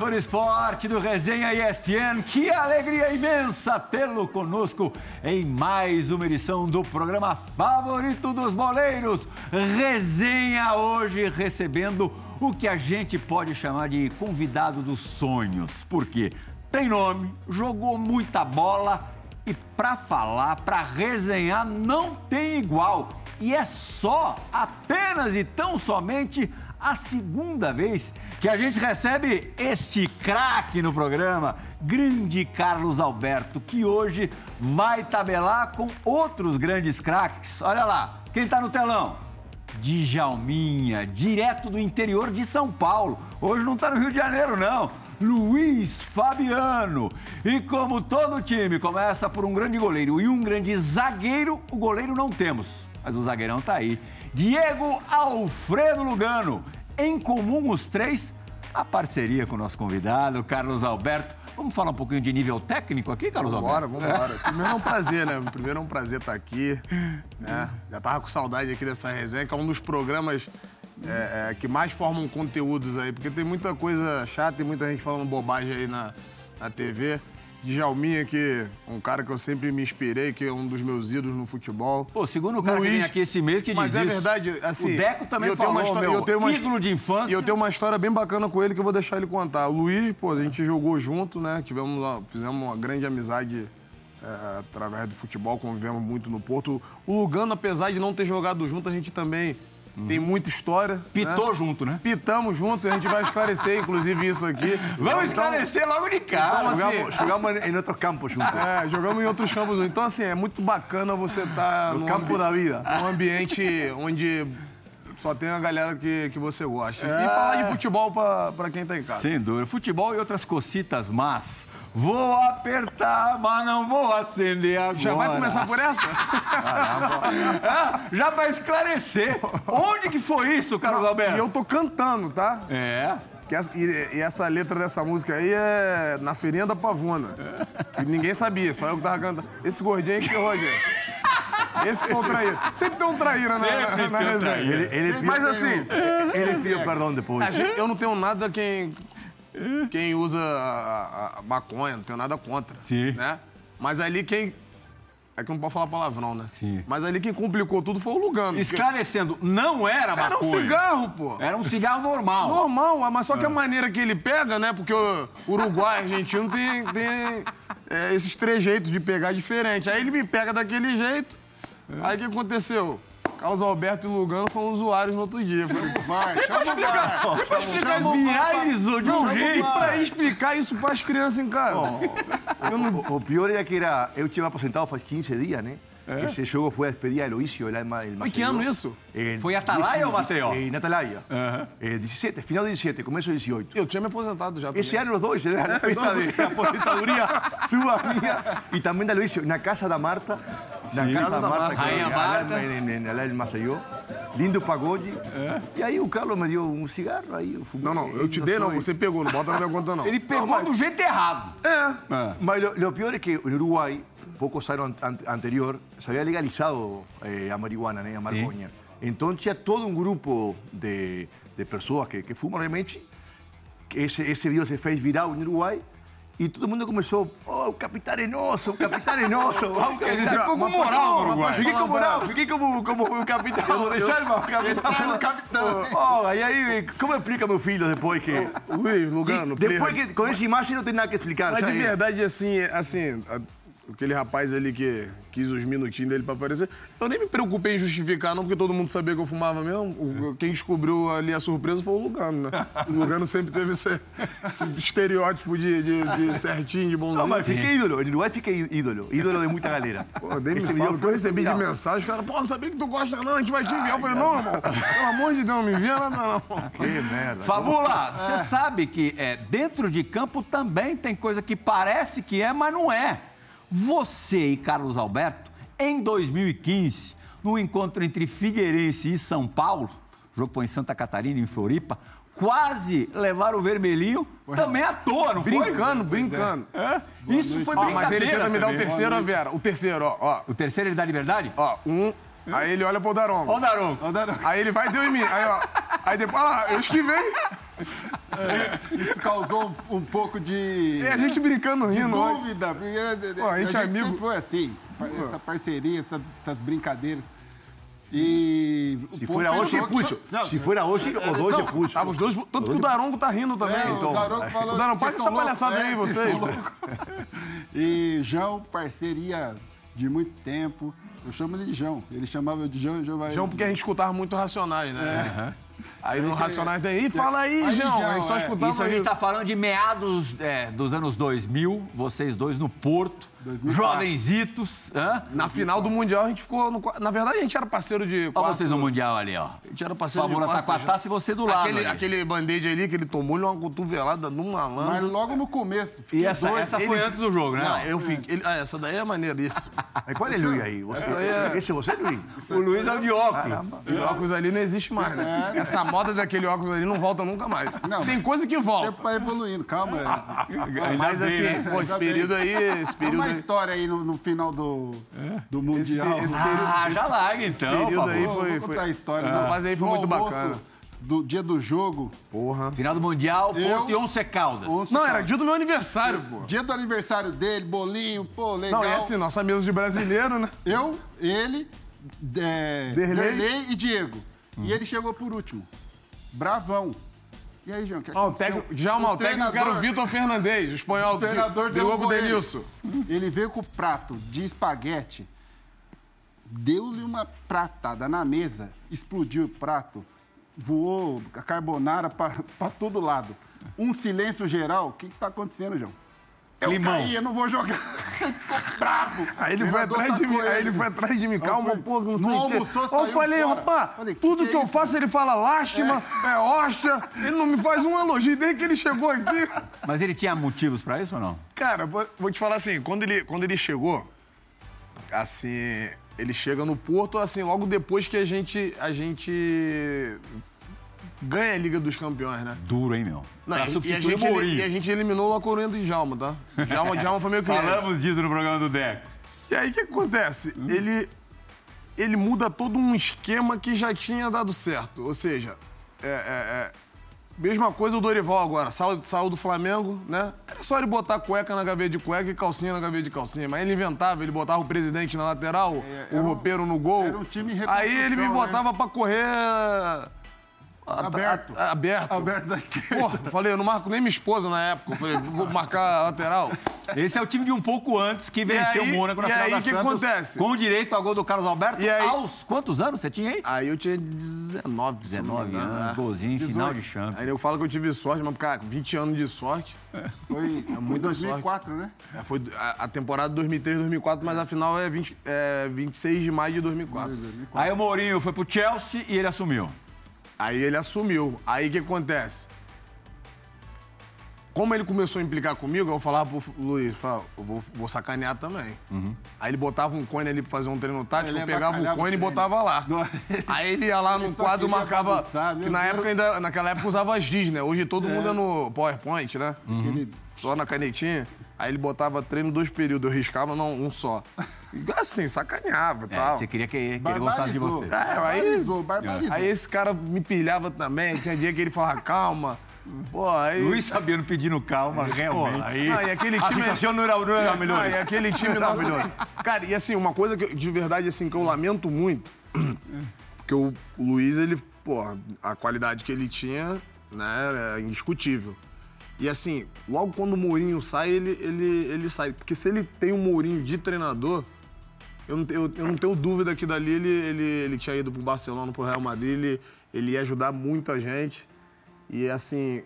Fã esporte do Resenha ESPN. Que alegria imensa tê-lo conosco em mais uma edição do programa favorito dos boleiros. Resenha hoje recebendo o que a gente pode chamar de convidado dos sonhos. Por quê? Tem nome, jogou muita bola e para falar, para resenhar, não tem igual. E é só, apenas e tão somente a segunda vez que a gente recebe este craque no programa, grande Carlos Alberto, que hoje vai tabelar com outros grandes craques. Olha lá, quem está no telão? Djalminha, direto do interior de São Paulo. Hoje não está no Rio de Janeiro, não. Luiz Fabiano. E como todo time começa por um grande goleiro e um grande zagueiro, o goleiro não temos, mas o zagueirão tá aí. Diego Alfredo Lugano. Em comum os três, a parceria com o nosso convidado, Carlos Alberto. Vamos falar um pouquinho de nível técnico aqui, Carlos vambora, Alberto? Vambora, vambora. Primeiro é um prazer, né? Primeiro é um prazer estar aqui. Né? Já tava com saudade aqui dessa resenha, que é um dos programas é, é, que mais formam conteúdos aí, porque tem muita coisa chata, tem muita gente falando bobagem aí na, na TV. Djalminha, que é um cara que eu sempre me inspirei, que é um dos meus ídolos no futebol. Pô, segundo o cara Luiz, que vem aqui esse mês que mas diz é isso. verdade, assim... O Deco também eu falou, uma história, meu, eu tenho uma, ídolo de infância. E eu tenho uma história bem bacana com ele que eu vou deixar ele contar. O Luiz, pô, a gente jogou junto, né? Tivemos uma, fizemos uma grande amizade é, através do futebol, convivemos muito no Porto. O Lugano, apesar de não ter jogado junto, a gente também tem muita história. Pitou né? junto, né? Pitamos junto, a gente vai esclarecer, inclusive, isso aqui. Vamos Então, esclarecer logo de cara. Então, assim, Jogamos, em outros campos juntos. é, jogamos em outros campos. Então, assim, é muito bacana você estar No campo da vida. num ambiente onde só tem a galera que, que você gosta. E falar de futebol pra, pra quem tá em casa. Sem dúvida. Futebol e outras cocitas, mas vou apertar, mas não vou acender agora. Já vai começar por essa? É, já vai esclarecer. Onde que foi isso, Carlos Alberto? E eu tô cantando, tá? É. Que essa- e, e essa letra dessa música aí é na feirinha da Pavuna. Que ninguém sabia, só eu que tava cantando. Esse gordinho aí que Rogério. Esse que foi o traíra. Sempre tem um traíra na, Sempre na um resenha. Ele, ele Mas assim, ele pediu perdão depois. eu não tenho nada quem, quem usa a, a maconha, não tenho nada contra. Sim. Né? Mas ali quem. É que não pode falar palavrão, né? Sim. Mas ali quem complicou tudo foi o Lugano. Esclarecendo, não era Era um maconha. cigarro, pô. Era um cigarro normal. Normal, mas só que a maneira que ele pega, né? Porque o Uruguai e argentino tem, tem é, esses trejeitos de pegar diferente. Aí ele me pega daquele jeito. Aí o que aconteceu? Carlos Alberto e Lugano foram usuários no outro dia. Falei, vai, chama o pai. Viralizou de um jeito. pra explicar isso pras crianças em casa. O, o pior era que era. Eu tinha me apresentado faz 15 dias, né? Esse jogo foi a despedida de Loísio, el alma del Foi que Maceió. ano isso? En Foi Atalaia ou Maceió? En Atalaia. Eh, 17, final de 17, começo de 18. Eu tinha me aposentado já. também. Ese año los dos, era la fiesta de aposentadoria suba mía y también de Luis, na casa da Marta, na Sí. casa da Marta, Rainha que Marta. era en, en, en, en Maceió, lindo pagode. E aí o Carlos me deu um cigarro, aí eu fumei. Não, não, eu te dei, não. Você pegou, não bota na minha conta, não. Ele pegou do jeito errado. É. Mas lo, lo peor es que en Uruguay, pocos años an- anterior, se había legalizado eh, a marihuana, né, a maconha. Então tinha todo um grupo de, de pessoas que, que fumam realmente. que Esse, esse vídeo se fez viral no Uruguai. E todo mundo começou, oh, o capitão é nosso, o capitão é nosso. Vamos, Quer dizer, você ficou com moral no Uruguai. Fiquei com moral, fiquei como, como foi o capitão. Deixa ele, o capitão. capitão. Oh, e aí, como explica meu filho depois que... Luiz, Lugano, Depois pleno. que com essa imagem não tem nada que explicar. Mas já de é. verdade, assim, assim, a- aquele rapaz ali que quis os minutinhos dele pra aparecer, eu nem me preocupei em justificar, não, porque todo mundo sabia que eu fumava mesmo. O- Quem descobriu ali a surpresa foi o Lugano, né? O Lugano sempre teve esse, esse estereótipo de, de- de certinho, de bonzinho. Não, mas fiquei ídolo. No Uruguai fiquei ídolo. Ídolo de muita galera. Pô, nem me fala, que eu recebi de mensagem, os caras, pô, não sabia que tu gosta não, a gente vai te enviar. Eu falei, não, irmão, pelo amor de Deus, não me envia nada não. Que merda. Fabula, você sabe que é, dentro de campo também tem coisa que parece que é, mas não é. Você e Carlos Alberto, em 2015, no encontro entre Figueirense e São Paulo, o jogo foi em Santa Catarina, em Floripa, quase levaram o vermelhinho, também à toa, não foi? Brincando, brincando. É? Isso foi Ó, brincadeira mas ele tenta me dar o terceiro, ó, Vera. O terceiro, ó, ó. O terceiro ele dá liberdade? Ó, um. Aí ele olha pro Daronco. Ó o Daronco. Aí ele vai e deu em mim. Aí, ó. Aí depois, olha lá, eu esquivei. Isso causou um, um pouco de, É a gente brincando, de rindo. ó. dúvida. porque Pô, a gente é amigo. sempre foi assim, essa parceria, essa- essas brincadeiras. E o Si povo fuera hoy, pensou se Si fuera hoy, los dos se pucho. Ah, os dois. Tanto que o Daronco tá rindo também. É, então. o Daronco falou. O Daronco, "Vocês paga essa loucos?" palhaçada É, aí, vocês. E João, parceria de muito tempo. Eu chamo ele de João. Ele chamava eu de João e João vai. João, porque a gente escutava muito Racionais, né? Aí no Racionais. Ih, fala aí, Aí, João. João, A gente só é. escutava Isso a gente isso. tá falando de meados é, dos anos 2000, vocês dois no Porto, 2004. Jovenzitos. Hã? Na final do Mundial a gente ficou. No... Na verdade, a gente era parceiro de. Olha quatro- vocês no Mundial ali, ó. A gente era parceiro Favor de. quatro atacar a taça e você do lado. Aquele, ali. aquele band-aid ali que ele tomou-lhe uma cotovelada num Mas malandro. logo no começo. E essa, essa foi Ele- antes do jogo, né? Não, eu fiquei. ele- Ah, essa daí é maneiríssima. Mas ¿Cuál es Luis ahí? ¿Vos- Esa es- ¿Ese vos es Luis? o Luiz é o de óculos. Aquele óculos ali não existe mais, né? Essa moda daquele óculos ali não volta nunca mais. Não. Tem coisa que O volta. tempo vai evoluindo, calma. Mas bem, assim, né? pô, esse período aí, esse período aí. História aí no, no final do, do Mundial. esse Ah, já larga então, período por aí foi- vou foi- contar a história. Essa fase aí foi muito almoço bacana. Do dia do jogo, Porra. Final do Mundial, Eu- Porto e Once Caldas. onze Não, cara. era dia do meu aniversário, pô. Dia do aniversário dele, bolinho, pô, legal. Não, é assim, nossa mesa de brasileiro, né? Eu, ele, é, Derlei. Derlei e Diego. E ele chegou por último. Bravão. E aí, João, o que Ó, o aconteceu? técnico, já o técnico era o Vitor Fernandes, o espanhol O treinador do Diogo ele. Denilson. Ele veio com o prato de espaguete, deu-lhe uma pratada na mesa, explodiu o prato, voou a carbonara para todo lado. Um silêncio geral. O que está acontecendo, João? Eu Climão. caí, eu não vou jogar. Ele bravo. Aí ele, foi atrás de mim, sacou aí ele foi atrás de mim, calma, foi- pô, não não sei o Aí eu falei, rapaz, que tudo que que, é eu isso? faço ele fala lástima, é, hoxa, ele não me faz um elogio desde que ele chegou aqui. Mas ele tinha motivos pra isso ou não? Cara, vou, vou te falar assim, quando ele, quando ele chegou, assim, ele chega no Porto, assim, logo depois que a gente, a gente ganha a Liga dos Campeões, né? Duro, hein, meu? Não, pra e- e, a substituir gente, o Mourinho. e a gente eliminou o Coruña do Djalma, tá? Djalma, Djalma foi meu cliente. Falamos disso no programa do Deco. E aí o que acontece? Ele, ele muda todo um esquema que já tinha dado certo. Ou seja, é, é, é, mesma coisa o Dorival agora. Saiu, saiu do Flamengo, né? Era só ele botar cueca na gaveta de cueca e calcinha na gaveta de calcinha. Mas ele inventava, ele botava o presidente na lateral, o era um- roupeiro no gol. era um time Aí ele me reconstrução, botava pra correr... a- Aberto. a- aberto. Alberto da esquerda. Porra, eu falei, eu não marco nem minha esposa na época. Eu falei, vou marcar a lateral. Esse é o time de um pouco antes que venceu aí- o Mônaco na e final aí, da o que Champions. acontece? Com direito ao gol do Carlos Alberto. E aí- Aos quantos anos você tinha aí? Aí eu tinha 19, se eu não me 19 engano, anos, é. golzinho, final de 18. Champions. Aí eu falo que eu tive sorte, mas, cara, 20 anos de sorte. Foi, foi muita 2004, né? É, foi a, a temporada 2003, 2004, mas a final é, 20, é 26 de maio de 2004. Aí o Mourinho foi pro Chelsea e ele assumiu. Aí ele assumiu. Aí o que acontece? Como ele começou a implicar comigo, eu falava pro Luiz, falava, eu vou, vou sacanear também. Aí ele botava um cone ali pra fazer um treino tático, eu pegava o cone e botava lá. Não. Aí ele ia lá no Ele só quadro e marcava. bagunçar, que na Deus. época ainda, naquela época usava as giz, né? Hoje todo mundo é no PowerPoint, né? Aquele- Só na canetinha. Aí ele botava treino dois períodos, eu riscava não, um só. E Assim, sacaneava e É, tal. você queria que, que ele gostasse de você. É, aí- Barbarizou. Aí esse cara me pilhava também, tinha dia que ele falava, calma. Pô, aí. Luiz Fabiano pedindo calma, realmente. Aí, Ah, e aquele a time- situación no era, no era melhor. Ah, e aquele time nosso. Cara, e assim, uma coisa que, eu- de verdade, assim, que eu lamento muito, porque o, o Luiz, ele, pô, a qualidade que ele tinha, né, é indiscutível. E assim, logo quando o Mourinho sai, ele, ele, ele sai. Porque se ele tem um Mourinho de treinador, eu não, tenho- eu, não tenho dúvida que dali ele, ele, ele tinha ido pro Barcelona, pro Real Madrid, ele, ele ia ajudar muita gente. E assim,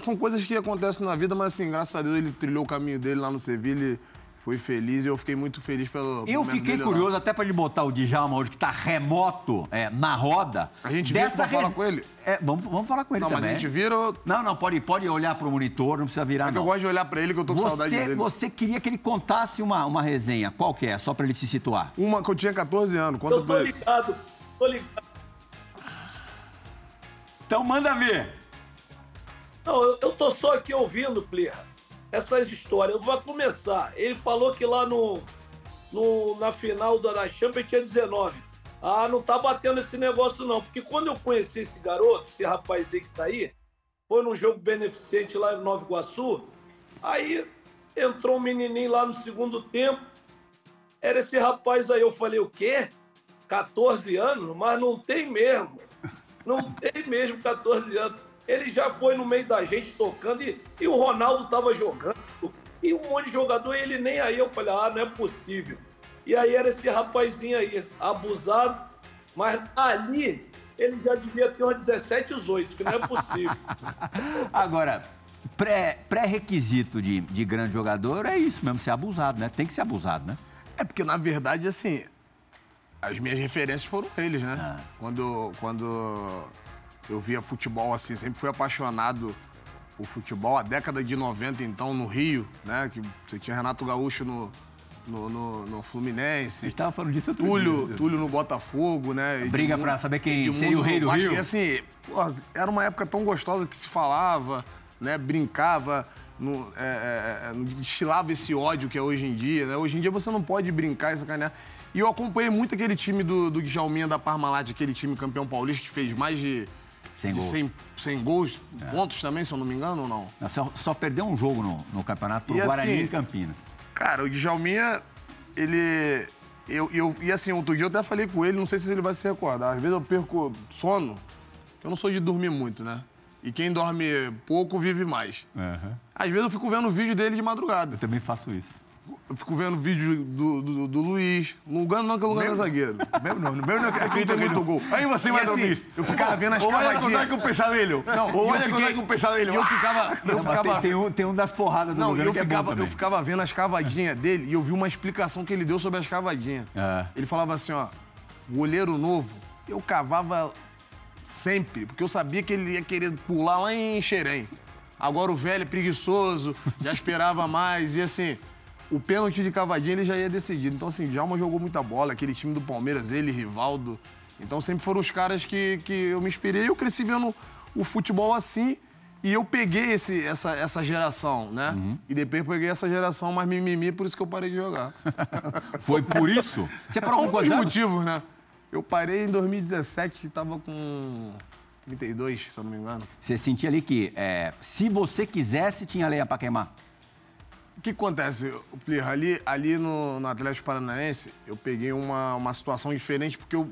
são coisas que acontecem na vida, mas assim, graças a Deus ele trilhou o caminho dele lá no Sevilla, ele foi feliz e eu fiquei muito feliz pelo. Eu fiquei dele lá. curioso, até pra ele botar o Djalma hoje, que tá remoto é, na roda. A gente vira pra falar com ele? É, vamos, vamos falar com ele Não, mas também. a gente vira. ou- Não, não, pode, pode olhar pro monitor, não precisa virar, É que eu não. gosto de olhar pra ele que eu tô com saudade Você, dele. você queria que ele contasse uma, uma resenha. Qual que é? Só pra ele se situar. Uma que eu tinha 14 anos. Conta Eu tô ligado, tô ligado. Então manda ver. Não, eu, eu tô só aqui ouvindo, Plirra, essas histórias. Vou começar. Ele falou que lá no, no, na final da da Champions tinha 19. Ah, não tá batendo esse negócio não. Porque quando eu conheci esse garoto, esse rapaz aí que tá aí, foi num jogo beneficente lá em Nova Iguaçu. Aí entrou um menininho lá no segundo tempo. Era esse rapaz aí. Eu falei, o quê? 14 anos? Mas não tem mesmo. Não tem mesmo 14 anos. Ele já foi no meio da gente tocando e, e o Ronaldo tava jogando. E um monte de jogador, ele nem aí. Eu falei, ah, não é possível. E aí era esse rapazinho aí, abusado. Mas ali ele já devia ter uns 17, 18, que não é possível. Agora, pré-requisito pré de, de grande jogador é isso mesmo, ser abusado, né? Tem que ser abusado, né? É porque, na verdade, assim, as minhas referências foram eles, né? Ah. Quando, quando eu via futebol, assim, sempre fui apaixonado por futebol. A década de 90, então, no Rio, né? Que você tinha Renato Gaúcho no, no, no, no Fluminense. A gente tava falando disso outro Túlio, dia. Túlio no Botafogo, né? Briga pra saber quem Edmundo, seria o rei do Rio. E assim, era uma época tão gostosa que se falava, né? Brincava, no, é, é, é destilava esse ódio que é hoje em dia, né? Hoje em dia você não pode brincar e sacanear. E eu acompanhei muito aquele time do, do Djalminha da Parmalat, aquele time campeão paulista que fez mais de 100 gols. 100, 100 gols, é. pontos também, se eu não me engano, ou não? não só, só, perdeu um jogo no, no campeonato pro e Guarani assim, e Campinas. Cara, o Djalminha, ele... Eu, eu, e assim, outro dia eu até falei com ele, não sei se ele vai se recordar. Às vezes eu perco sono, eu não sou de dormir muito, né? E quem dorme pouco vive mais. Uhum. Às vezes eu fico vendo o vídeo dele de madrugada. Eu também faço isso. Eu fico vendo vídeo do, do, do Luiz. Lugano não, que o Lugano é zagueiro. Meu não, meu não, aqui tem muito gol. Aí você vai assim, dormir. Eu ficava vendo as cavadinhas. Olha com o pesadelo. Não, olha fiquei... com o pesadelo. Eu ficava... Eu ficava... Tem, um, tem um das porradas do não, Lugano eu ficava, é Eu ficava vendo as cavadinhas dele e eu vi uma explicação que ele deu sobre as cavadinhas. É. Ele falava assim, ó, goleiro novo, eu cavava sempre, porque eu sabia que ele ia querer pular lá em Xerém. Agora o velho é preguiçoso, já esperava mais e assim o pênalti de cavadinha ele já ia decidido. Então, assim, Djalma jogou muita bola, aquele time do Palmeiras, ele, Rivaldo. Então, sempre foram os caras que, que eu me inspirei. Eu cresci vendo o futebol assim e eu peguei esse, essa, essa geração, né? Uhum. E depois peguei essa geração mais mimimi, por isso que eu parei de jogar. Foi por isso? Você parou com quantos motivos, né? Eu parei em 2017, estava com 32, se eu não me engano. Você sentia ali que é, se você quisesse, tinha lenha para queimar? O que acontece, Plirra? Ali, ali no, no Atlético Paranaense, eu peguei uma, uma situação diferente, porque eu,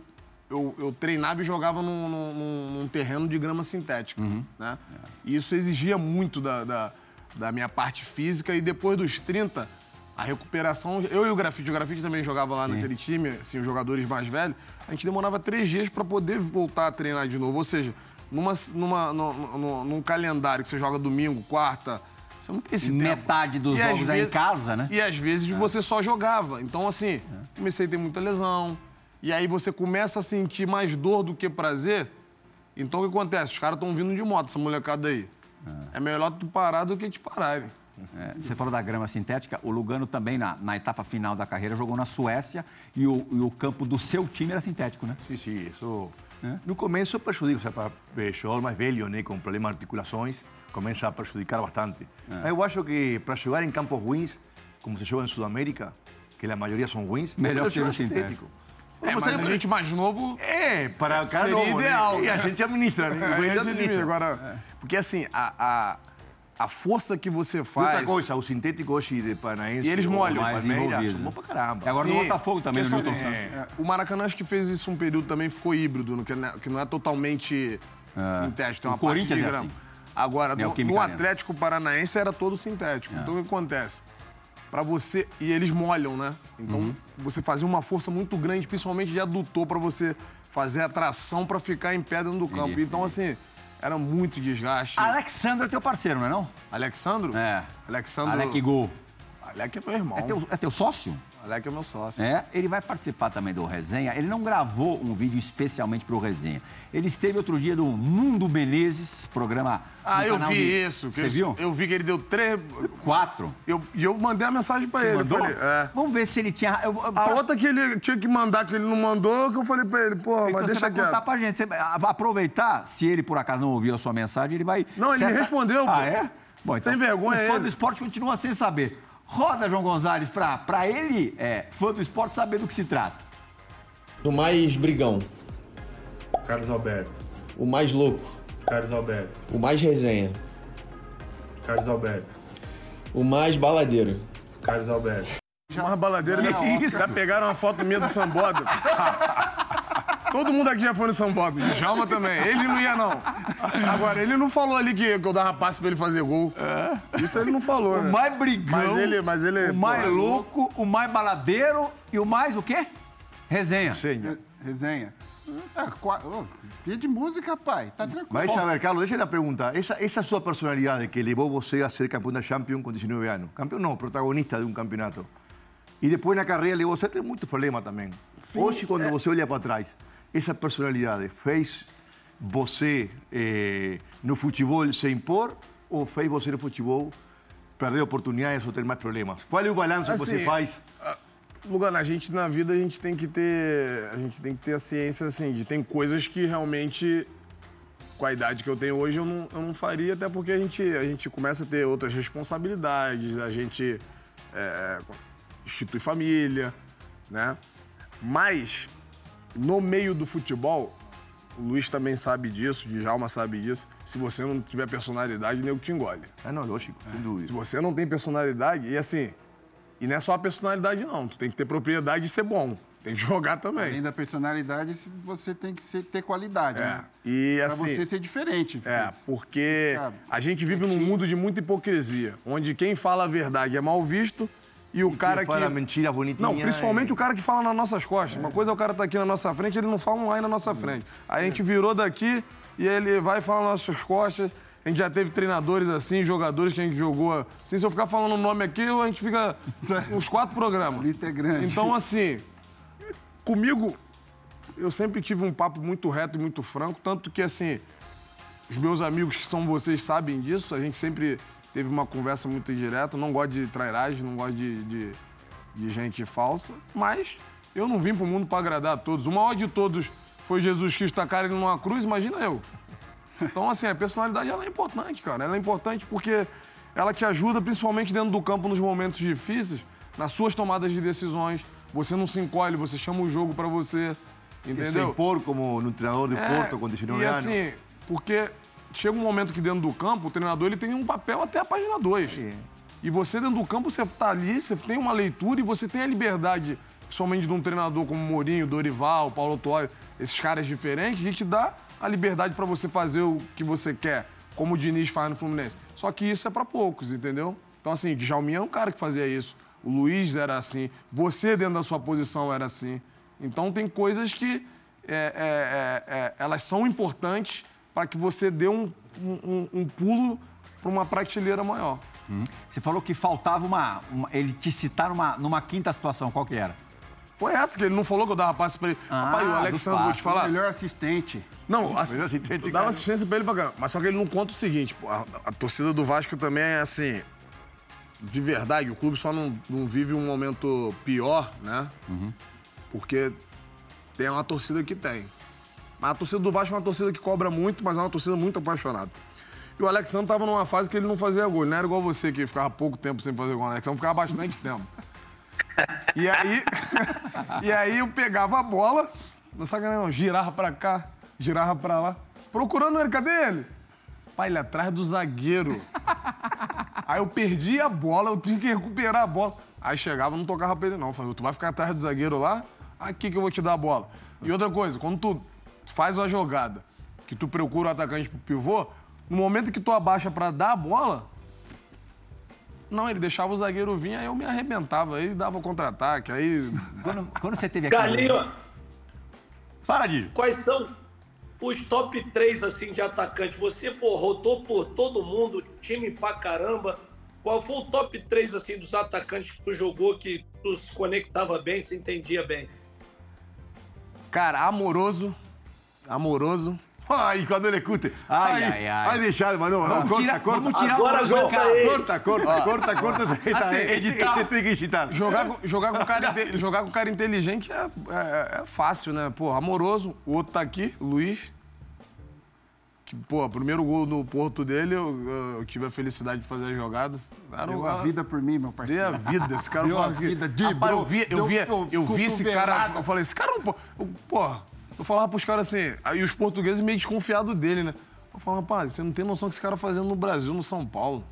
eu, eu treinava e jogava num, num, num terreno de grama sintética. Uhum. Né? É. E isso exigia muito da, da, da, minha parte física, e depois dos 30, a recuperação. Eu e o Grafite, o Grafite também jogava lá Sim. naquele time, assim, os jogadores mais velhos, a gente demorava três dias para poder voltar a treinar de novo. Ou seja, numa, numa, no, num calendário que você joga domingo, quarta você não tem esse Metade tempo. dos e jogos é em casa, né? E às vezes é. você só jogava. Então, assim, é. comecei a ter muita lesão. E aí você começa a sentir mais dor do que prazer. Então, o que acontece? Os caras estão vindo de moto, essa molecada aí. É, é melhor tu parar do que te pararem. É, você falou da grama sintética, o Lugano também, na, na etapa final da carreira, jogou na Suécia e o, e o campo do seu time era sintético, né? Sim, sim, isso... É? No começo prejudica, para jogador mais velho, né, com problemas de articulações, comienza a perjudicar bastante. Ah. Eu acho que para jugar em campos ruins, como se joga em Sudamérica, que a maioria são ruins, melhor ser sintético. É, mas a gente mais novo. É, para cá seria novo, ideal. Né? E a gente administra, né? É, a gente administra. Agora, porque assim, a, a, a força que você faz. Outra coisa, o sintético hoje de Paranaense. E eles molham. Mais envolvido. Né? pra caramba. E agora Sim, no Botafogo também, no Milton Santos. É, o Maracanã acho que fez isso um período também, ficou híbrido, que, que não é totalmente é. sintético. Tem uma o Corinthians é assim. Agora, no, no, Atlético Paranaense era todo sintético. É. Então, o que acontece? Para você... E eles molham, né? Então, uhum. você fazia uma força muito grande, principalmente de adutor, para você fazer a tração para ficar em pé dentro do campo. então, assim, era muito desgaste. Alexandre é teu parceiro, não é não? Alexandro? É. Alexandro... Alec Gol. Alec é meu irmão. É teu, é teu sócio? Alec é meu sócio. É, ele vai participar também do Resenha. Ele não gravou um vídeo especialmente para o Resenha. Ele esteve outro dia no Mundo Menezes, programa. Ah, eu vi de... isso. Você viu? Eu vi que ele deu três. Quatro. E eu, eu mandei a mensagem para ele. Mandou? Falei, é. Vamos ver se ele tinha. Eu, a pra... outra que ele tinha que mandar, que ele não mandou, que eu falei para ele, pô, então mas deixa você vai quieto. contar pra gente. Você aproveitar, se ele por acaso não ouviu a sua mensagem, ele vai. Não, ele certa... me respondeu. Ah, é? Bom, então, Sem vergonha. O fã ele. do esporte continua sem saber. Roda, João Gonzalez, para ele, é, fã do esporte, saber do que se trata. Do mais brigão. Carlos Alberto. O mais louco. Carlos Alberto. O mais resenha. Carlos Alberto. O mais baladeiro. Carlos Alberto. Uma baladeira. Que isso? Já pegaram uma foto minha do Sambódromo. Todo mundo aqui já foi no Sambódromo. Djalma também. Ele não ia, não. Agora, ele não falou ali que, que eu dava passe pra ele fazer gol. Isso ele não falou, O né? mais brigão, Mas ele- mas ele- o mais é louco, o mais baladeiro e o mais o quê? Resenha. Seña. Re- Resenha. É, qua- de música, pai. Tá tranquilo. Mas a ver, Carlos, deixa la pregunta. Esa, esa sua personalidade que levou você a ser campeão da Champions com 19 anos. Campeão não, protagonista de um campeonato. E depois na carreira levou você a ter muitos problemas também. Hoje, quando você olha para trás, essa personalidade fez você eh, no futebol se impor ou fez você no futebol perder oportunidades ou ter mais problemas? Qual é o balanço que você Assim, faz? Lugano, a gente na vida a gente tem que ter. A gente tem que ter a ciência, assim, de tem coisas que realmente, com a idade que eu tenho hoje, eu não, eu não faria, até porque a gente, a gente começa a ter outras responsabilidades, a gente é, institui família, né? Mas, no meio do futebol, o Luiz também sabe disso, o Djalma sabe disso. Se você não tiver personalidade, o nego te engole. Ah, não, lógico, sem Se dúvida. você não tem personalidade, e assim, e não é só a personalidade, não. Tu tem que ter propriedade e ser bom. Tem que jogar também. Além da personalidade, você tem que ser- ter qualidade, É. né? E Pra assim. você ser diferente. É, porque- Sabe? a gente vive num mundo de muita hipocrisia, onde quem fala a verdade é mal visto e o cara que. fala mentira bonitinha. Não, principalmente e- o cara que fala nas nossas costas. Uma coisa é o cara tá aqui na nossa frente, ele não fala um ai na nossa frente. Aí a gente virou daqui e ele vai falar nas nossas costas. A gente já teve treinadores assim, jogadores que a gente jogou. Assim, se eu ficar falando o nome aqui, a gente fica uns quatro programas. A lista é grande. Então, assim, comigo, eu sempre tive um papo muito reto e muito franco, tanto que, assim, os meus amigos que são vocês sabem disso, a gente sempre teve uma conversa muito direta, não gosto de trairagem, não gosto de, de, de gente falsa, mas eu não vim pro mundo para agradar a todos. O maior de todos foi Jesus Cristo tacar ele numa cruz, imagina eu. Então, assim, a personalidade ela é importante, cara. Ela é importante porque ela te ajuda, principalmente dentro do campo, nos momentos difíceis, nas suas tomadas de decisões. Você não se encolhe, você chama o jogo pra você, Se entendeu? impor como no treinador de É, Porto 19 e assim, porque chega um momento que dentro do campo, o treinador ele tem um papel até a página 2. E você dentro do campo, você tá ali, você tem uma leitura e você tem a liberdade, principalmente de um treinador como Mourinho, Dorival, Paulo Tuori, esses caras diferentes, a gente dá a liberdade pra você fazer o que você quer, como o Diniz faz no Fluminense. Só que isso é pra poucos, entendeu? Então, assim, Djalminha é um cara que fazia isso. O Luiz era assim. Você, dentro da sua posição, era assim. Então, tem coisas que é, é, é, é, elas são importantes para que você dê um, um, um pulo para uma prateleira maior. Você falou que faltava uma, uma- ele te citar numa, numa quinta situação, qual que era? Foi essa que ele não falou que eu dava passe para ele. Ah, Rapaz, o Alexandre, vou te falar. Melhor assistente. Não, ass... Melhor assistente, eu dava assistência pra ele pra caramba. Mas só que ele não conta o seguinte, pô, a, a torcida do Vasco também é assim. De verdade, o clube só não, não vive um momento pior, né? Porque tem uma torcida que tem. Mas a torcida do Vasco é uma torcida que cobra muito, mas é uma torcida muito apaixonada. E o Alexandre tava numa fase que ele não fazia gol. Ele não era igual você, que ficava pouco tempo sem fazer gol. O Alexandre ficava bastante tempo. E aí, e aí eu pegava a bola, não sabe não, girava pra cá, girava pra lá, procurando ele, cadê ele? Pai, ele atrás do zagueiro. Aí eu perdi a bola, eu tinha que recuperar a bola. Aí chegava, não tocava pra ele não. Falei, tu vai ficar atrás do zagueiro lá? Aqui que eu vou te dar a bola. E outra coisa, quando tu faz uma jogada, que tu procura o atacante pro pivô, no momento que tu abaixa pra dar a bola, não, ele deixava o zagueiro vir, aí eu me arrebentava, aí dava contra-ataque, aí. Quando, quando você teve aqui. Carlinho, Fala, Didi. quais são os top 3 assim, de atacante? Você, pô, rodou por todo mundo, time pra caramba. Qual foi o top 3 assim, dos atacantes que tu jogou que tu se conectava bem, se entendia bem? Cara, amoroso. Amoroso. Ai, quando ele escute. Ai, ai, ai. Vai deixar, mano. Vamos corta, tirar- corta. vamos tirar Agora o de casa. aí. Corta, corta, corta, corta. Assim, editar. Tem que editar. Jogar, com- jogar, com cara, jogar com cara inteligente é, é- é fácil, né? Pô, amoroso. O outro tá aqui, Luiz. Que, pô, primeiro gol no Porto dele, eu, eu tive a felicidade de fazer a jogada. Era Deu um- a vida por mim, meu Dei a parceiro. vida, esse cara Deu a vida, Rapaz, driblou, eu vi, eu deu vi, eu vi esse cara. Eu falei, esse cara não pode. eu- Porra, eu falava pros caras assim, aí os portugueses meio desconfiados dele, né? Eu falo, rapaz, você não tem noção do que esse cara fazendo no Brasil, no São Paulo.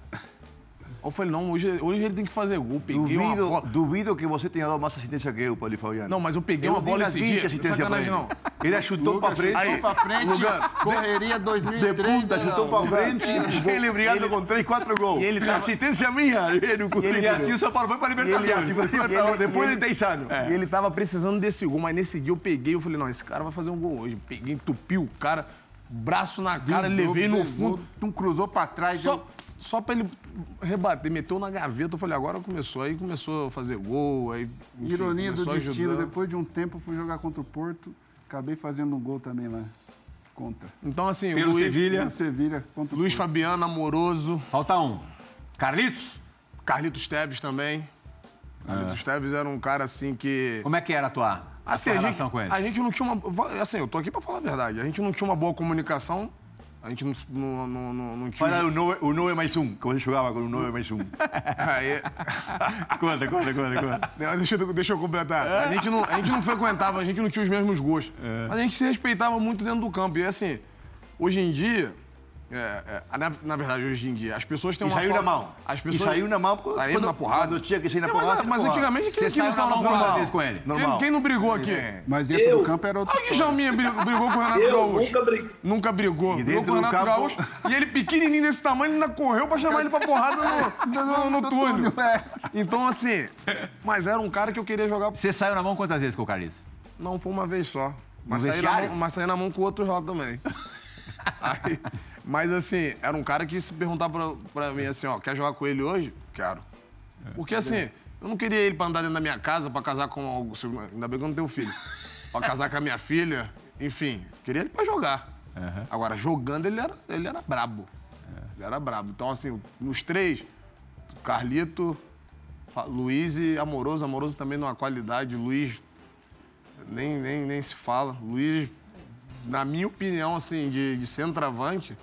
Eu falei, não, hoje, hoje ele tem que fazer gol. Peguei uma Duvido, bola. duvido que você tenha dado mais assistência que eu, Paulo Fabiano. Não, mas eu peguei Eu uma bola esse 20 dia. assistências pra ele. não. Ele chutou pra Lucas frente. chutou pra frente, Lugano, correria De 2003. punta, chutou pra frente, ele brigando com 3, 4 gols. E ele tava- Assistência minha. Ele, E assim o São Paulo foi para ele, Libertadores. depois de 10 anos. E ele tava precisando desse gol, mas nesse dia eu peguei, eu falei, não, esse cara vai fazer um gol hoje. Peguei, entupi o cara, braço na cara, levei no fundo. Um cruzou pra trás. Só, só pra ele rebater, meteu na gaveta. Eu falei, agora começou. Aí começou a fazer gol, aí. enfim, Ironia do a destino, depois de um tempo fui jogar contra o Porto, acabei fazendo um gol também lá. Contra. Então, assim, Pelo Luiz, Sevilha. Sevilha contra o Luiz Porto. Fabiano, amoroso. Falta um. Carlitos? Carlitos Teves também. Carlitos Teves era um cara assim que. Como é que era a tua, a Assim, tua a, relação gente, com ele? a gente não tinha uma. Assim, eu tô aqui pra falar a verdade. A gente não tinha uma boa comunicação. A gente não, não, não, não, não tinha. Fala o 9, o 9 mais 1, que você jogava com o 9 mais 1. Aí, Conta, conta, conta, conta. Não, deixa, eu, deixa eu completar. A gente, não, a gente não frequentava, a gente não tinha os mesmos gostos. Mas a gente se respeitava muito dentro do campo. E assim, hoje em dia. É, é, na, na verdade, hoje em dia, as pessoas têm E uma. saiu forma- na mão. As E pessoas. saiu na mão Saímos quando, na porrada. quando tinha que sair na É, porrada. mas, mas porrada. antigamente Você quem, saiu quem na mão quantas vezes com ele? Quem, Normal. quem não brigou aqui? Mas dentro Eu? do campo era Ah, que história. Jalminha brigou, brigou com o Renato Eu Gaúcho. nunca briguei. Nunca brigou. E brigou dentro com o do Renato campo- Gaúcho. E ele pequenininho desse tamanho, ainda correu pra chamar ele pra porrada no, no, no, no túnel. Então, assim, mas era um cara que eu queria jogar. Você saiu na mão quantas vezes com o Carlitos? Não foi uma vez só. Mas saí, mão, mas saí na mão com outro lá também. Aí, mas assim, era um cara que se perguntar pra, pra mim assim, ó, quer jogar com ele hoje? Quero. Porque assim, eu não queria ele pra andar dentro da minha casa, pra casar com algo. Ainda bem que eu não tenho filho. Pra casar com a minha filha, enfim. Queria ele pra jogar. Agora, jogando, ele era, ele era brabo. Ele era brabo. Então, assim, nos três, Carlito, Luiz e Amoroso. Amoroso também numa qualidade. Luiz nem, nem, nem se fala. Luiz, na minha opinião, assim, de, de centroavante,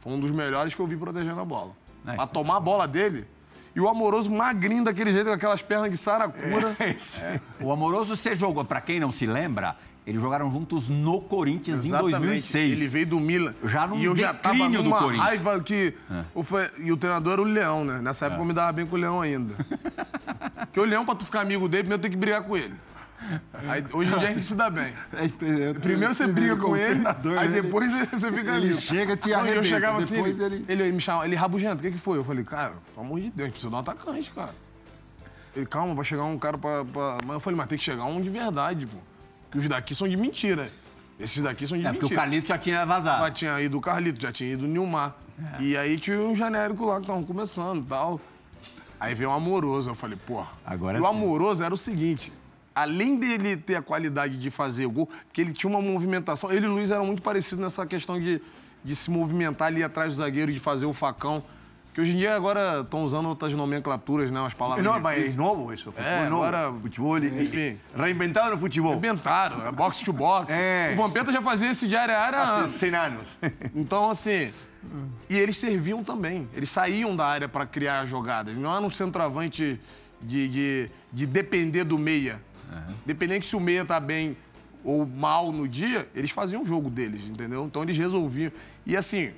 foi um dos melhores que eu vi protegendo a bola. Nice. Pra tomar a bola dele. E o amoroso magrinho daquele jeito, com aquelas pernas de saracura. O Amoroso, você jogou, pra quem não se lembra, eles jogaram juntos no Corinthians em 2006. Ele veio do Milan. Já num e eu já tava do Corinthians. É. raiva que... eu fui- e o treinador era o Leão, né? Nessa época eu me dava bem com o Leão ainda. Porque o Leão, pra tu ficar amigo dele, primeiro tem que brigar com ele. Aí, hoje em dia a gente se dá bem. É, Primeiro você briga com ele, aí ele- depois você fica ele amigo. chega e te e Eu arrebenta, chegava assim, depois ele, ele- ele me chamava, ele rabugento, o que, que foi? Eu falei, cara, pelo amor de Deus, a gente precisa de um atacante, cara. Ele, calma, vai chegar um cara pra, pra... Mas eu falei, mas tem que chegar um de verdade, pô. Porque os daqui são de mentira. Esses daqui são de É, porque mentira. o Carlitos já tinha vazado. Já tinha ido o Carlito, já tinha ido o Nilmar. É. E aí tinha um genérico lá que estavam começando e tal. Aí veio o Amoroso, eu falei, pô. Agora o sim. Amoroso era o seguinte, além dele ter a qualidade de fazer gol, porque ele tinha uma movimentação, ele e o Luiz eram muito parecidos nessa questão de, de se movimentar ali atrás do zagueiro, de fazer o facão. Que hoje em dia agora estão usando outras nomenclaturas, né? Umas palavras Não, mas é difíceis. novo isso. Futebol É, novo. agora- Futebol, enfim. Reinventado no futebol. Inventaram, é box to box. É. O Vampeta já fazia esse de área a área Há antes. 100 anos. Então, assim. E eles serviam também. Eles saíam da área para criar jogadas. Não era um centroavante de, de, de depender do meia. Dependendo que se o meia tá bem ou mal no dia, eles faziam o jogo deles, entendeu? Então eles resolviam. E assim,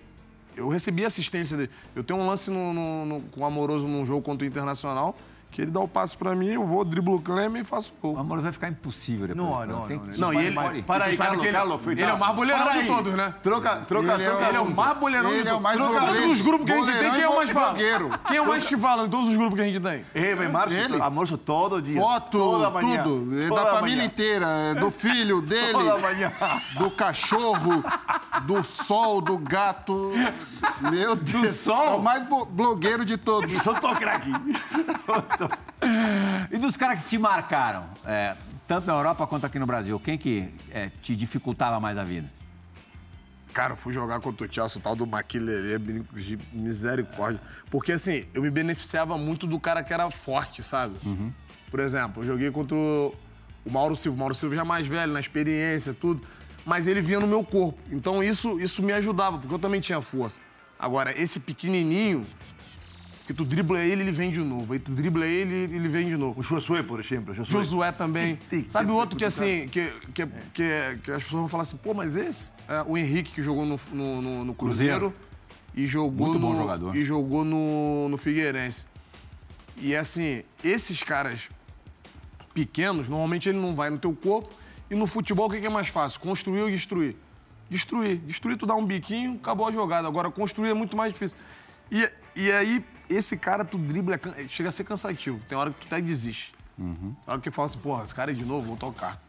eu recebi assistência dele. Eu tenho um lance no, no- no- com o Amoroso num jogo contra o Internacional, que ele dá o passe para mim, eu vou, driblo o Clemer e faço o O gol. Amoroso vai ficar impossível depois. Não, não, Tem não, que- Não, e ele. Para tu aí, sabe Carlos, que ele, Carlos, foi ele é o mais boleirão Para de todos, né? Troca, troca, Ele é troca. Ele é o mais boleirão Ele de é o todos. os grupos que a gente tem, quem é o mais fala? blogueiro. Quem é o mais que fala em todos os grupos que a gente tem? É, mas Márcio, Ele? almoço todo dia. Foto, tudo. É da família inteira, é do filho dele, do cachorro, do sol, do gato. Meu Deus. sol? É o mais blogueiro de todos. Só tô craque. E dos caras que te marcaram, é, tanto na Europa quanto aqui no Brasil, quem que é, te dificultava mais a vida? Cara, eu fui jogar contra o Chelsea, o tal do Maquilerê, misericórdia. Porque, assim, eu me beneficiava muito do cara que era forte, sabe? Por exemplo, eu joguei contra o o Mauro Silva. O Mauro Silva já é mais velho, na experiência, tudo. Mas ele vinha no meu corpo. Então, isso, isso me ajudava, porque eu também tinha força. Agora, esse pequenininho, Porque tu dribla ele, ele vem de novo. Aí tu dribla ele, ele vem de novo. O Josué, por exemplo. Josué, Josué também. Tem que Sabe o outro que assim, que, que, que, que as pessoas vão falar assim, pô, mas esse? É, o Henrique que jogou no, no, no- no Cruzeiro, e jogou Muito bom no, jogador. E jogou no, no Figueirense. E assim, esses caras pequenos, normalmente ele não vai no teu corpo. E no futebol, o que que é mais fácil? Construir ou destruir? Destruir. Destruir, tu dá um biquinho, acabou a jogada. Agora, construir é muito mais difícil. E, e aí, esse cara, tu dribla, é can- chega a ser cansativo. Tem hora que tu até desiste. Tem hora que fala assim, porra, esse cara é de novo, vou tocar.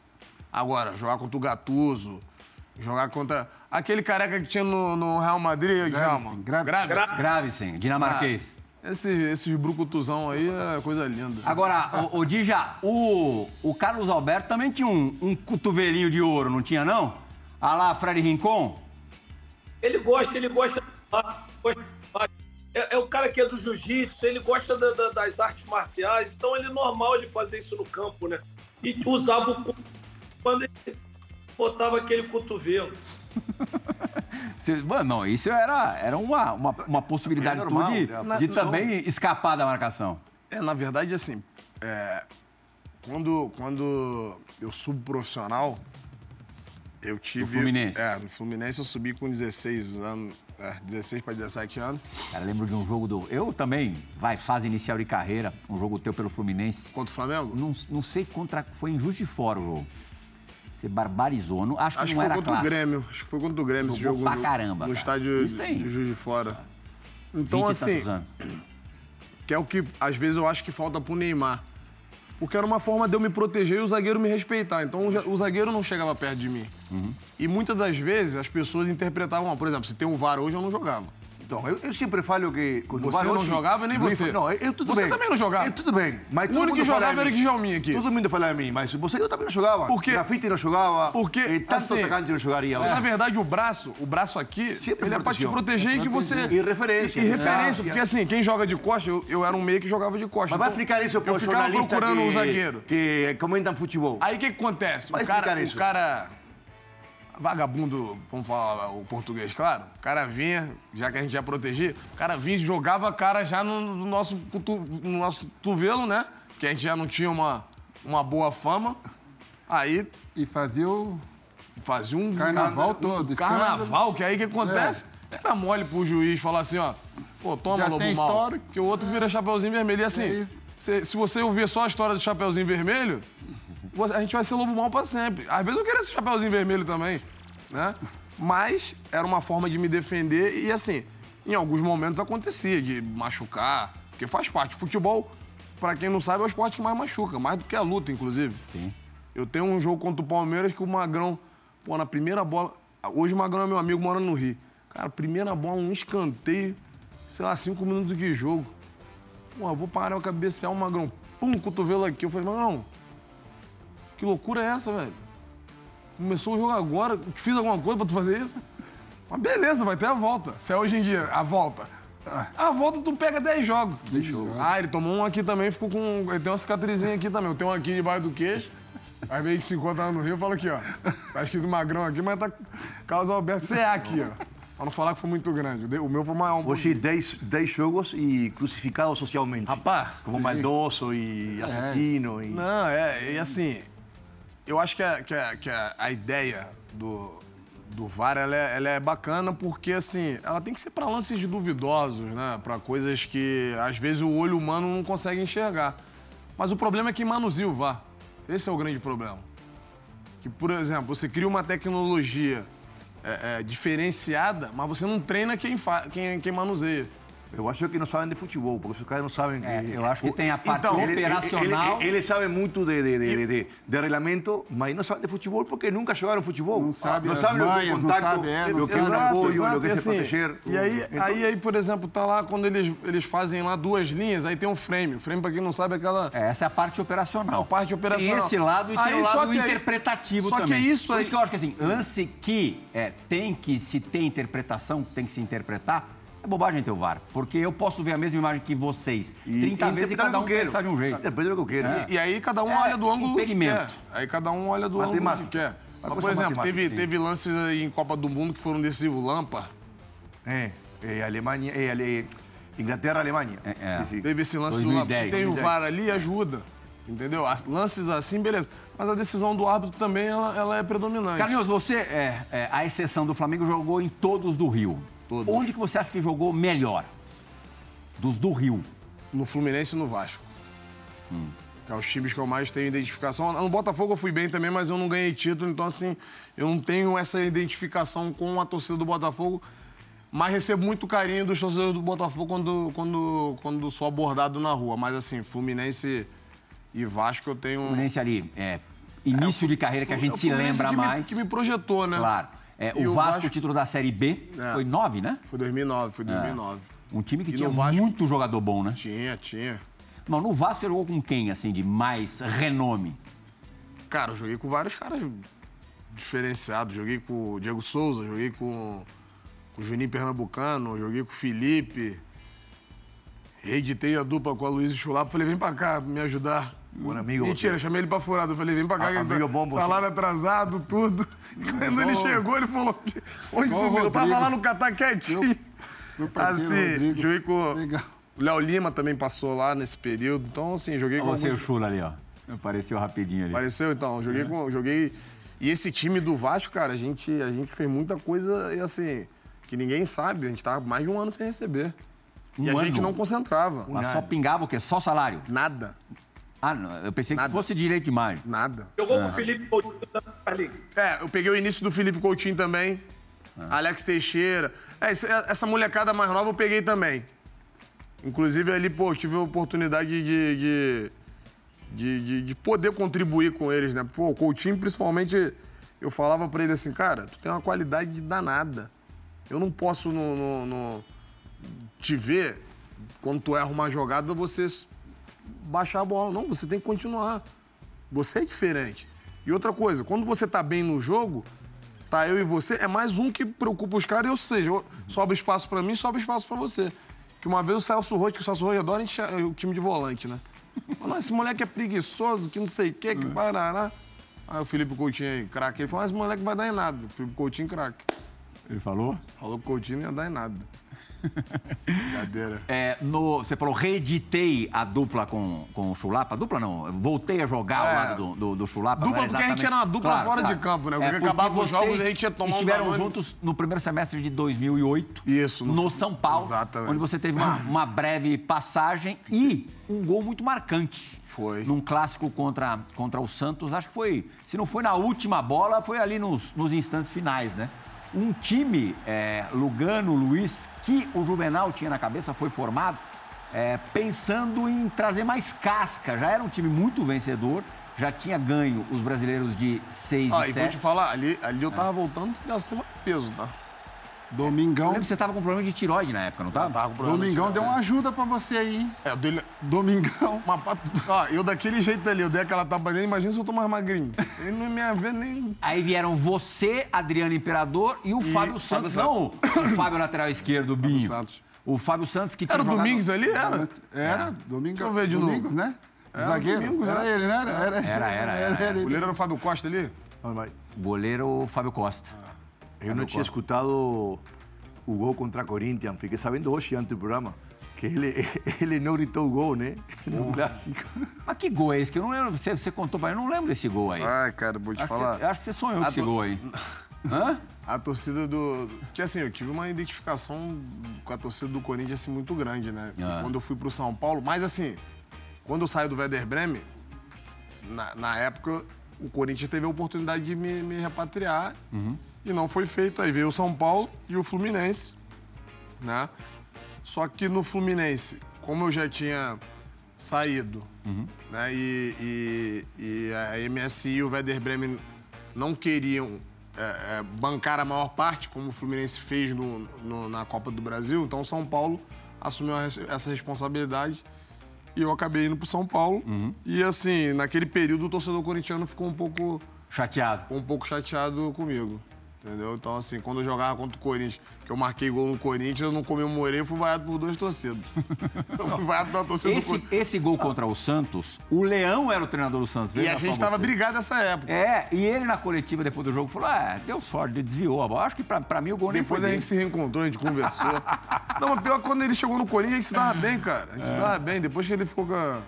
Agora, jogar contra o Gatuso, jogar contra aquele careca que tinha no, no Real Madrid, Djalma. Gravesen, Gravesen. Grave sim, dinamarquês. Esse, esses brucutuzão aí é coisa linda. Agora, o, o Dija, o, o Carlos Alberto também tinha um, um cotovelinho de ouro, não tinha não? Ah lá, Fred Rincon? Ele gosta, ele gosta. gosta- É, é o cara que é do jiu-jitsu, ele gosta da- da- das artes marciais, então ele é normal ele fazer isso no campo, né? E usava o cu- quando ele botava aquele cotovelo. Mano, não, isso era, era uma, uma, uma possibilidade É normal, tua de, né? de também escapar da marcação. É, na verdade, assim, é, quando, quando eu subo profissional, eu tive... No Fluminense. É, no Fluminense eu subi com 16 anos, é, 16 para 17 anos, Cara, lembro de um jogo do. Eu também, vai, fase inicial de carreira, um jogo teu pelo Fluminense. contra o Flamengo. Não, não sei contra. Foi em Juiz de Fora o jogo. Você barbarizou. Não, acho que Acho que não foi era contra o Grêmio. Acho que foi contra o Grêmio esse Jogou jogo pra no, caramba, no cara. estádio Isso tem. de Juiz de Fora. 20 Então, e assim, tantos anos. que é o que às vezes eu acho que falta pro Neymar. Porque era uma forma de eu me proteger e o zagueiro me respeitar. Então o zagueiro não chegava perto de mim. Uhum. E muitas das vezes as pessoas interpretavam, por exemplo, se tem um VAR hoje eu não jogava. Então, eu, eu sempre falo que... quando Você vai não jogava nem você. Não, eu tudo Você bem. também não jogava. Eu, tudo bem, mas O único que jogava era que Djalminha aqui. Todo mundo fala de mim, mas você eu também não jogava. Porque- Grafite não jogava. Porque, e tanto assim, atacante não jogaria. Na verdade, o braço, o braço aqui, Sempre ele é pra te proteger e que você... E referência. E referência, Exato. porque assim, quem joga de costa, eu, eu era um meio que jogava de costa. Mas vai Então, explicar isso eu para os ficava jornalistas procurando que, um zagueiro. que comentam futebol. Aí o que, que acontece? Vai o o isso. cara. Vagabundo, vamos falar o português, claro. O cara vinha, já que a gente já protegia, o cara vinha e jogava a cara já no, no nosso, no nosso cotovelo, né? Que a gente já não tinha uma, uma boa fama. Aí E fazia o. fazia um Carnaval um todo, escândalo. Carnaval, que aí o que acontece? Era mole pro juiz falar assim, ó. Pô, toma, Já Lobo tem Mal. histórico. Que o outro vira Chapeuzinho Vermelho. E assim, É se, se você ouvir só a história do Chapeuzinho Vermelho, a gente vai ser Lobo Mal pra sempre. Às vezes eu queria ser Chapeuzinho Vermelho também, né? Mas era uma forma de me defender e assim, em alguns momentos acontecia de machucar, porque faz parte. Futebol, pra quem não sabe, é o esporte que mais machuca, mais do que a luta, inclusive. Sim. Eu tenho um jogo contra o Palmeiras que o Magrão, pô, na primeira bola. Hoje o Magrão é meu amigo morando no Rio. Cara, primeira bola, um escanteio, sei lá, cinco minutos de jogo. Pô, eu vou parar o cabecear o Magrão. Pum, cotovelo aqui. Eu falei, Magrão, que loucura é essa, velho? Começou o jogo agora, fiz alguma coisa pra tu fazer isso? Mas beleza, vai ter a volta. Se é hoje em dia, a volta. A volta tu pega 10 jogos. Ah, ele tomou um aqui também, ficou com. Ele tem uma cicatrizinha aqui também. Eu tenho um aqui debaixo do queixo. Aí veio que se encontra lá no Rio, fala aqui, ó. Tá escrito magrão aqui, mas tá Carlos Alberto CA aqui, ó. Pra não falar que foi muito grande. O meu foi maior. um Hoje, 10 10 jogos e crucificado socialmente. Rapaz, Como maldoso e assassino. E... Não, é, e assim, eu acho que a, que a, que a, a ideia do, do VAR, ela é, ela é bacana porque, assim, ela tem que ser para lances duvidosos, né? Para coisas que, às vezes, o olho humano não consegue enxergar. Mas o problema é que manuseia o VAR. Esse é o grande problema. Que, por exemplo, você cria uma tecnologia é, é, diferenciada, mas você não treina quem, quem, quem manuseia. Eu acho que não sabem de futebol, porque os caras não sabem que... É, eu acho que tem a parte Então, Ele- ele- operacional. Ele, ele sabe muito de, de, de, de, de, de regulamento, mas não sabe de futebol porque nunca jogaram futebol. Não sabe as o que é manhas, não sabe, é, não o que é sabe. apoio, o que é e se assim, proteger. E aí, Então, aí, aí, por exemplo, tá lá quando eles, eles fazem lá duas linhas, aí tem um frame. O frame, pra quem não sabe, é aquela. É, Essa é a parte operacional. a parte operacional. Tem esse lado e tem Aí, o só lado interpretativo só que também. isso Por aí- isso que eu acho que assim, lance que é, tem que se ter interpretação, tem que se interpretar, é bobagem ter o VAR. Porque eu posso ver a mesma imagem que vocês 30 vezes e cada um pensar de um jeito. Interpreta o que eu quero. E aí cada um É, olha do ângulo que quer. impedimento. Aí cada um olha do ângulo que Matemática. quer. Mas, por exemplo, matemática, teve, teve lances em Copa do Mundo que foram decisivos. Lampa. É, é, Alemanha, é, Ale, Inglaterra, Alemanha. É, é. Sí. Teve esse lance do 2010. Se tem o VAR ali, ajuda. Entendeu? As- Lances assim, beleza. Mas a decisão do árbitro também, ela, ela é predominante. Carlinhos, você, é, é, a exceção do Flamengo, jogou em todos do Rio. Todos. Onde que você acha que jogou melhor? Dos do Rio. No Fluminense e no Vasco. Que é os times que eu mais tenho identificação. No Botafogo eu fui bem também, mas eu não ganhei título, então assim, eu não tenho essa identificação com a torcida do Botafogo. Mas recebo muito carinho dos torcedores do Botafogo quando, quando, quando sou abordado na rua. Mas assim, Fluminense e Vasco eu tenho. Fluminense ali, é, início de carreira que a É gente o se lembra que me- mais. que me projetou, né? Claro. É, o o Vasco, Vasco- o título da Série B, É. foi nove, né? Foi 2009, foi 2009. Um time que E tinha Vasco- muito jogador bom, né? Tinha, tinha. Não, no Vasco você jogou com quem, assim, de mais renome? Cara, eu joguei com vários caras diferenciados. Joguei com o Diego Souza, joguei com, com o Juninho Pernambucano, joguei com o Felipe. Reeditei a dupla com a Luiz Chulapa. Falei, vem pra cá me ajudar. Bom amigo Mentira, você. chamei ele pra furado. Eu falei, vem pra cá. Ah, que amigo tá- bom você. Salário atrasado, tudo. E quando ele chegou, ele falou, onde Igual tu viu? Eu tava lá no Catar quietinho. Meu Assim, Rodrigo. joguei com... Legal. O Léo Lima também passou lá nesse período. Então, assim, joguei com Você e o Chula ali, ó. Apareceu rapidinho ali. Apareceu então, joguei com. Joguei. E esse time do Vasco, cara, a gente, a gente fez muita coisa e assim, que ninguém sabe. A gente tava mais de um ano sem receber. Um e a gente ano? não concentrava. Mas só pingava o quê? Só salário? Nada. Ah, não, eu pensei que Nada. fosse direito de imagem. Nada. Jogou com o Felipe Coutinho também, Carlinhos. É, eu peguei o início do Felipe Coutinho também. Alex Teixeira. É, essa molecada mais nova eu peguei também. Inclusive ali, pô, eu tive a oportunidade de, de, de, de- de poder contribuir com eles, né? Pô, o Coutinho, principalmente, eu falava pra ele assim, cara, tu tem uma qualidade danada. Eu não posso no, no- no- te ver, quando tu erra uma jogada, você baixar a bola. Não, você tem que continuar. Você é diferente. E outra coisa, quando você tá bem no jogo, tá eu e você, é mais um que preocupa os caras, ou seja, sobe espaço pra mim, sobe espaço pra você. Que uma vez o Celso Roth, que o Celso Roth adora encher o time de volante, né? Falou, "Não, esse moleque é preguiçoso, que não sei o quê, que parará. Aí o Felipe Coutinho aí, craque, ele falou, mas esse moleque vai dar em nada. O Felipe Coutinho, craque. Ele falou? Falou que o Coutinho não ia dar em nada. Brincadeira. É, no, você falou, reeditei a dupla com, com o Chulapa. Dupla não, voltei a jogar ao É. lado do, do, do Chulapa. Dupla porque a gente exatamente- era uma dupla fora de campo, né? Porque acabava os jogos e a gente ia tomar um estiveram tamanho. juntos no primeiro semestre de 2008. Isso, No, no- São Paulo. Exatamente. Onde você teve uma, uma breve passagem e um gol muito marcante. Foi. Num clássico contra, contra o Santos. Acho que foi, se não foi na última bola, foi ali nos, nos instantes finais, né? Um time, é, Lugano, Luiz, que o Juvenal tinha na cabeça, foi formado é, pensando em trazer mais casca. Já era um time muito vencedor, já tinha ganho os brasileiros de 6 Ó, e e 7. vou te falar, ali, ali eu tava voltando acima do peso, tá? Domingão. lembro que você tava com problema de tiroide na época, não tava? Tava com problema de Domingão deu tirar. uma ajuda pra você aí, hein? É, eu dei... Domingão. Uma pat... Ó, eu daquele jeito ali, eu dei aquela tapa nele, imagina se eu tô mais magrinho. Ele não ia ver nem... Aí vieram você, Adriano Imperador e o Fábio Santos. Fábio Não, o Fábio lateral esquerdo, o Binho. Santos. O Fábio Santos que tinha Era o jogado... Domingos ali? Era? Era, Domingão. Deixa eu ver de novo. Domingos, né? Era Zagueiro. Domingos, era né? ele, né? Era, era, Era, era, era. O ele. goleiro era o Fábio Costa ali? Normal. Goleiro Fábio Costa. Eu não tinha escutado o gol contra Corinthians. Fiquei sabendo hoje, antes do programa, que ele, ele não gritou o gol, né? No clássico. Mas que gol é esse? Que eu não lembro. Você, você contou pra mim, eu não lembro desse gol aí. Ai, cara, vou te acho, que falar. você, eu acho que você sonhou com esse gol aí. Hã? A torcida do. Que assim, eu tive uma identificação com a torcida do Corinthians assim, muito grande, né? Ah. Quando eu fui pro São Paulo. Mas assim, quando eu saí do Werder Bremen, na, na época, o Corinthians teve a oportunidade de me, me repatriar. E não foi feito. Aí veio o São Paulo e o Fluminense, né? Só que no Fluminense, como eu já tinha saído, né? E, e- e a MSI e o Werder Bremen não queriam é, é, bancar a maior parte, como o Fluminense fez no- no- na Copa do Brasil, então o São Paulo assumiu essa responsabilidade e eu acabei indo pro São Paulo. E assim, naquele período o torcedor corintiano ficou um pouco, Chateado. ficou um pouco chateado comigo. Entendeu? Então, assim, quando eu jogava contra o Corinthians, que eu marquei gol no Corinthians, eu não comemorei, fui vaiado por duas torcidas. eu fui vaiado pela torcida do Esse, Corinthians. esse gol contra o Santos, o Leão era o treinador do Santos. E a gente tava você. brigado nessa época. É, e ele na coletiva depois do jogo falou: é, deu sorte, ele desviou a bola. Acho que pra, pra mim o gol nem Depois foi a dele. gente se reencontrou, a gente conversou. Não, mas pior que quando ele chegou no Corinthians, a gente se dava bem, cara. A gente se dava bem. Depois que ele ficou com, a,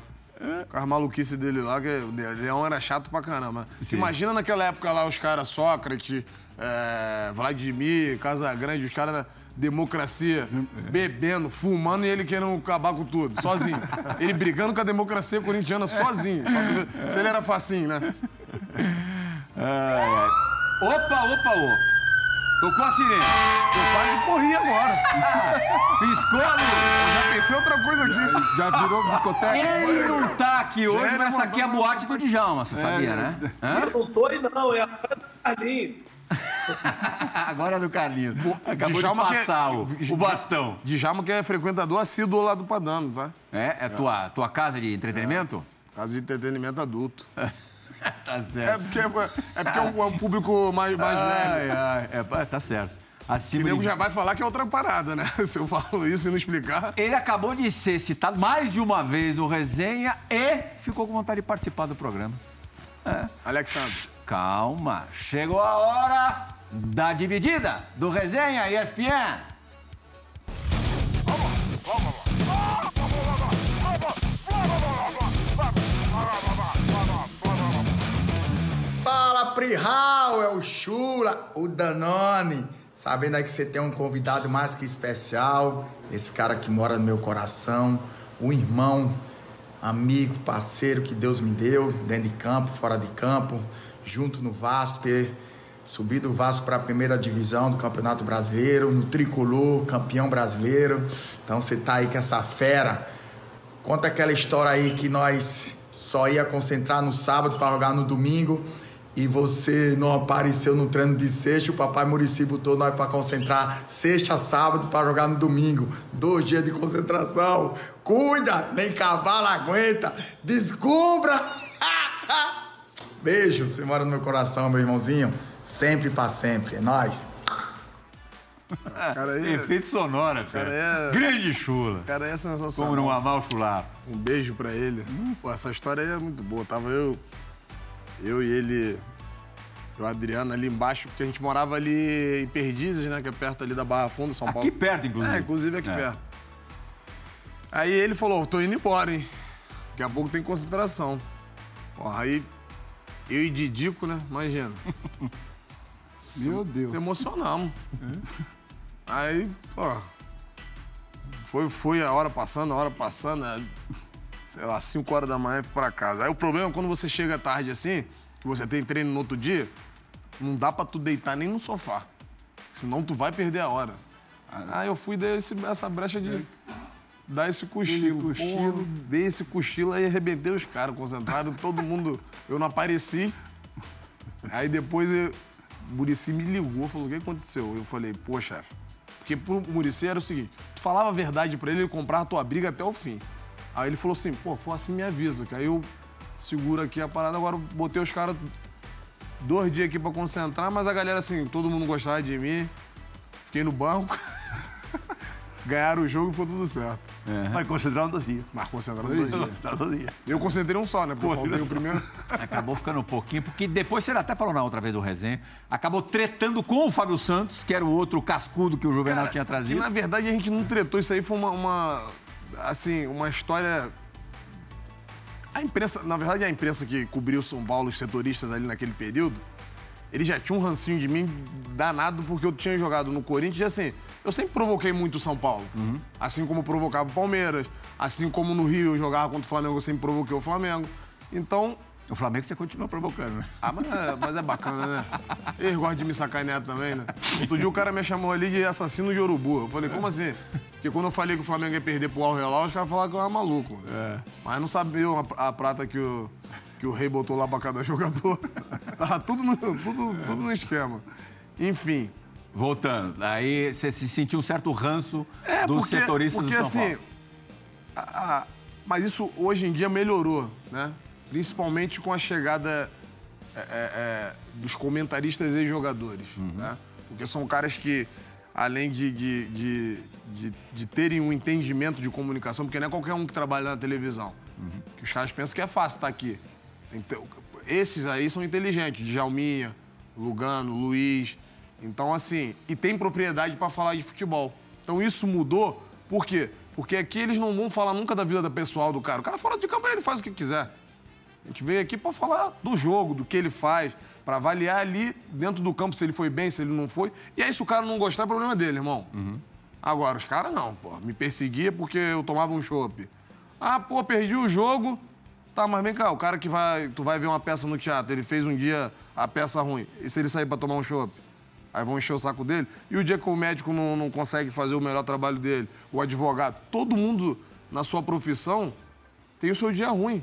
com as maluquices dele lá, que o Leão era chato pra caramba. Imagina naquela época lá os caras Sócrates, é, Vladimir, Casagrande, os caras da democracia, bebendo, fumando e ele querendo acabar com tudo, sozinho. Ele brigando com a democracia corintiana sozinho. Se ele era facinho, né? Ai, ai. Opa, opa, opa. Tocou a sirene. Eu quase corri agora. Piscou a luz. Já pensei outra coisa aqui. Já virou discoteca? Ele não tá aqui hoje, mas essa aqui é a boate do Djalma, você sabia, né? Hã? Eu não tô aí, não, é a Carlinhos. Agora é do Carlinhos. Acabou Djalma de é- passar o, o bastão. Djalma que é frequentador assíduo lá do Padano, tá? É? É tua, tua casa de entretenimento? Casa de entretenimento adulto. Tá É certo. porque é, é porque é um, é um público mais, mais velho. Ai, ai. É, tá certo. O Acima nego de... já vai falar que é outra parada, né? Se eu falo isso e não explicar. Ele acabou de ser citado mais de uma vez no resenha e ficou com vontade de participar do programa. Alexandre. Calma, chegou a hora da dividida do resenha ESPN. Fala, Prihal, é o Chula, o Danone. Sabendo aí que você tem um convidado mais que especial, esse cara que mora no meu coração, um irmão, amigo, parceiro que Deus me deu, dentro de campo, fora de campo, junto no Vasco, ter subido o Vasco para a primeira divisão do Campeonato Brasileiro, no tricolor, campeão brasileiro. Então você tá aí com essa fera. Conta aquela história aí que nós só ia concentrar no sábado para jogar no domingo e você não apareceu no treino de sexta. O papai Murici botou nós para concentrar sexta, sábado para jogar no domingo. Dois dias de concentração. Cuida, nem cavalo aguenta. Descubra! Beijo, você mora no meu coração, meu irmãozinho. Sempre para sempre. É nóis. Esse cara aí, Efeito sonoro, cara. cara é- Grande chula. cara aí é Como sensacional. não amar o chulapa. Um beijo pra ele. Pô, essa história aí é muito boa. Tava eu, eu e ele, o Adriano ali embaixo, porque a gente morava ali em Perdizes, né? Que é perto ali da Barra Funda, São Paulo. Aqui perto, inclusive. É, inclusive aqui É. perto. Aí ele falou, tô indo embora, hein? Daqui a pouco tem concentração. Porra, aí eu e Didico, né? Imagina. Meu Deus. Se emocionamos. Aí, pô. Foi, foi a hora passando, a hora passando. é, Sei lá, 5 horas da manhã eu fui pra casa. Aí o problema é quando você chega tarde assim, que você tem treino no outro dia, não dá pra tu deitar nem no sofá. Senão tu vai perder a hora. Aí eu fui dar esse- essa brecha de dar esse cochilo. cochilo. Porra, dei esse cochilo aí arrebentei os caras concentrados, todo mundo. Eu não apareci. Aí depois eu- o Murici me ligou, falou: o que aconteceu? Eu falei: pô, chefe. Porque pro Murici era o seguinte: tu falava a verdade pra ele, ele comprava a tua briga até o fim. Aí ele falou assim: pô, for assim me avisa, que aí eu seguro aqui a parada. Agora botei os caras dois dias aqui pra concentrar, mas a galera, assim, todo mundo gostava de mim. Fiquei no banco. Ganharam o jogo e foi tudo certo. Mas concentraron dos días. Mas concentraram dois dias. Concentraron dos días. Eu concentrei um só, né? Porque eu faltei o primeiro. Acabou ficando um pouquinho, porque depois você até falou na outra vez do resenha, acabou tretando com o Fábio Santos, que era o outro cascudo que o Juvenal tinha Que, trazido. na verdade, a gente não tretou. Isso aí foi uma, uma- assim, uma história... A imprensa, na verdade, a imprensa que cobriu São Paulo, os setoristas ali naquele período, ele já tinha um rancinho de mim danado porque eu tinha jogado no Corinthians e assim, eu sempre provoquei muito o São Paulo. Assim como provocava o Palmeiras, assim como no Rio eu jogava contra o Flamengo, eu sempre provoquei o Flamengo. Então, O Flamengo você continua provocando, né? ah, mas é, mas é bacana, né? Eles gostam de me sacanear também, né? Outro dia o cara me chamou ali de assassino de urubu. Eu falei, como assim? Porque quando eu falei que o Flamengo ia perder pro Al Hilal, os caras falaram que eu era maluco. Mas não sabiam a, a prata que o, que o rei botou lá pra cada jogador. Tava tudo no, tudo, tudo no esquema. Enfim. Voltando, aí você se sentiu um certo ranço É, dos porque- setoristas porque, do São assim, Paulo. a- a- mas isso hoje em dia melhorou, né? Principalmente com a chegada é, é, é, dos comentaristas e jogadores, né? Porque são caras que, além de, de, de, de, de terem um entendimento de comunicação, porque não é qualquer um que trabalha na televisão, que os caras pensam que é fácil estar aqui. Tem que ter- esses aí são inteligentes, Djalminha, Lugano, Luiz. Então, assim, e tem propriedade para falar de futebol. Então isso mudou, por quê? Porque aqui eles não vão falar nunca da vida pessoal do cara. O cara fora de campo ele faz o que quiser. A gente veio aqui para falar do jogo, do que ele faz, para avaliar ali dentro do campo se ele foi bem, se ele não foi. E aí, se o cara não gostar, é problema dele, irmão. Agora, os caras não, pô. Me perseguia porque eu tomava um chopp. Ah, pô, perdi o jogo. Tá, mas vem cá, o cara que vai. Tu vai ver uma peça no teatro, ele fez um dia a peça ruim. E se ele sair pra tomar um chopp? Aí vão encher o saco dele. E o dia que o médico não, não consegue fazer o melhor trabalho dele, o advogado, todo mundo na sua profissão tem o seu dia ruim.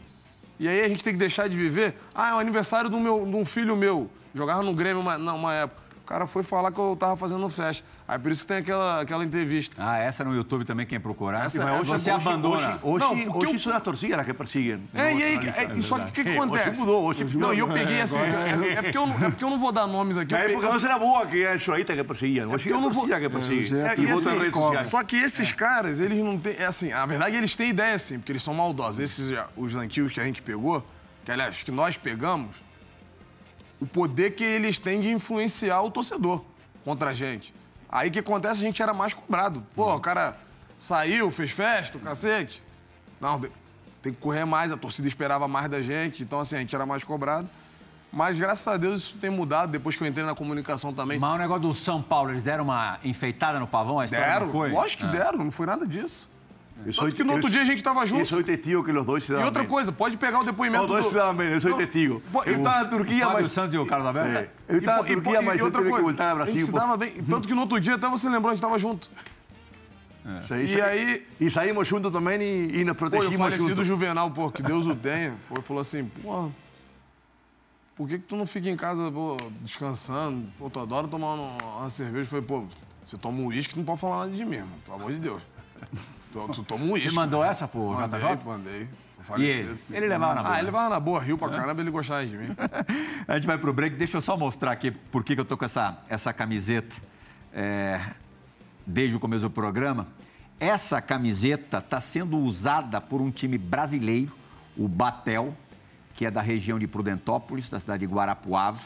E aí a gente tem que deixar de viver. Ah, é o aniversário do meu, de um filho meu. Jogava no Grêmio uma, numa época. O cara foi falar que eu tava fazendo festa. Aí por isso que tem aquela, aquela entrevista. Ah, essa no YouTube também, quem procurar. Essa- Mas você hoje, abandona. Hoje, Não, hoje, porque hoje eu- são as torcidas as que perseguem. É, e aí, é, e só que o que, que É, acontece? Hoje mudou, hoje Não, e eu peguei assim. É, é porque eu, não- é porque eu não vou dar nomes aqui. Na eu época não era boa que era os jornalistas que perseguiam. Hoje é eu a não vou- torcida que persegue. é a É, E assim, nas redes sociais. Só que esses caras, eles não têm. É assim, a verdade eles têm ideia, sim, porque eles são maldosos. Esses, os antigos que a gente pegou, que aliás, que nós pegamos, o poder que eles têm de influenciar o torcedor contra a gente. Aí o que acontece, a gente era mais cobrado. Pô, o cara saiu, fez festa, o cacete. Não, tem que correr mais, a torcida esperava mais da gente, então assim, a gente era mais cobrado. Mas graças a Deus isso tem mudado depois que eu entrei na comunicação também. Mas o negócio do São Paulo, eles deram uma enfeitada no pavão? A história Deram, não foi? lógico que Ah. deram, não foi nada disso. Eu sou- Tanto que no outro eu- dia a gente tava junto. Eu sou testigo que os dois se E davam outra bem. coisa, pode pegar o depoimento Os dois do... se davam bem, eu sou testigo. pô, Eu estava na Turquia, Fábio mas... Santos e o Carlos Alberto? É. Eu estava na Turquia, e- mas e eu outra tive que coisa, voltar ao A gente Brasil. se pô. dava bem. Tanto que no outro dia até você lembrou, a gente tava junto. Sim, E aí- E saímos juntos também e, e nos Pô, o protegimos falecido juntos. Juvenal, pô, que Deus o tenha, pô, falou assim, pô, por que que tu não fica em casa, pô, descansando? Pô, tu adora tomar uma, uma cerveja. Eu falei, pô, você toma um uísque, não pode falar nada de mim, irmão, pelo amor de Deus. Tu, tu toma um uísque. Você mandou essa pro Mandei, JJ? mandei. E ele? sim. Ele levava na boa. Ah, ele levava na boa, riu pra caramba, ele gostava de mim. A gente vai pro break. Deixa eu só mostrar aqui por que que eu tô com essa, essa camiseta é, desde o começo do programa. Essa camiseta está sendo usada por um time brasileiro, o Batel, que é da região de Prudentópolis, da cidade de Guarapuava,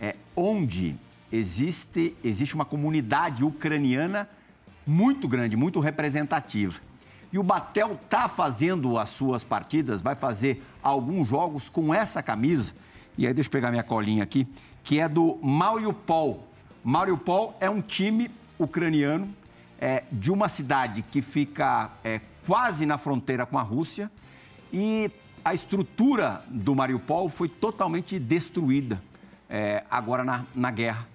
é, onde existe, existe uma comunidade ucraniana muito grande, muito representativa. E o Batel está fazendo as suas partidas, vai fazer alguns jogos com essa camisa. E aí, deixa eu pegar minha colinha aqui, que é do Mariupol. Mariupol é um time ucraniano é, de uma cidade que fica é, quase na fronteira com a Rússia. E a estrutura do Mariupol foi totalmente destruída é, agora na, na guerra.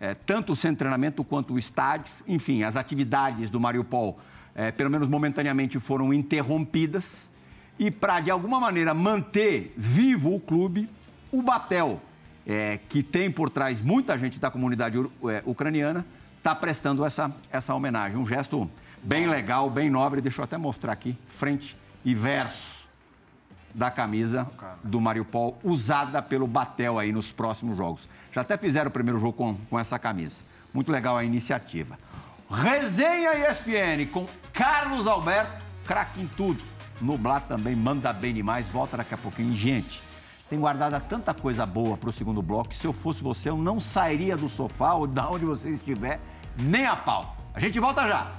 É, tanto o centro de treinamento quanto o estádio, enfim, as atividades do Mariupol, é, pelo menos momentaneamente, foram interrompidas. E para, de alguma maneira, manter vivo o clube, o Batel, é, que tem por trás muita gente da comunidade é, ucraniana, está prestando essa, essa homenagem. Um gesto bem legal, bem nobre. Deixa eu até mostrar aqui, frente e verso da camisa do Mariupol, usada pelo Batel aí nos próximos jogos. Já até fizeram o primeiro jogo com, com essa camisa. Muito legal a iniciativa. Resenha ESPN com Carlos Alberto, craque em tudo. Nublar também manda bem demais, volta daqui a pouquinho. Gente, tem guardada tanta coisa boa para o segundo bloco que se eu fosse você, eu não sairia do sofá ou da onde você estiver, nem a pau. A gente volta já.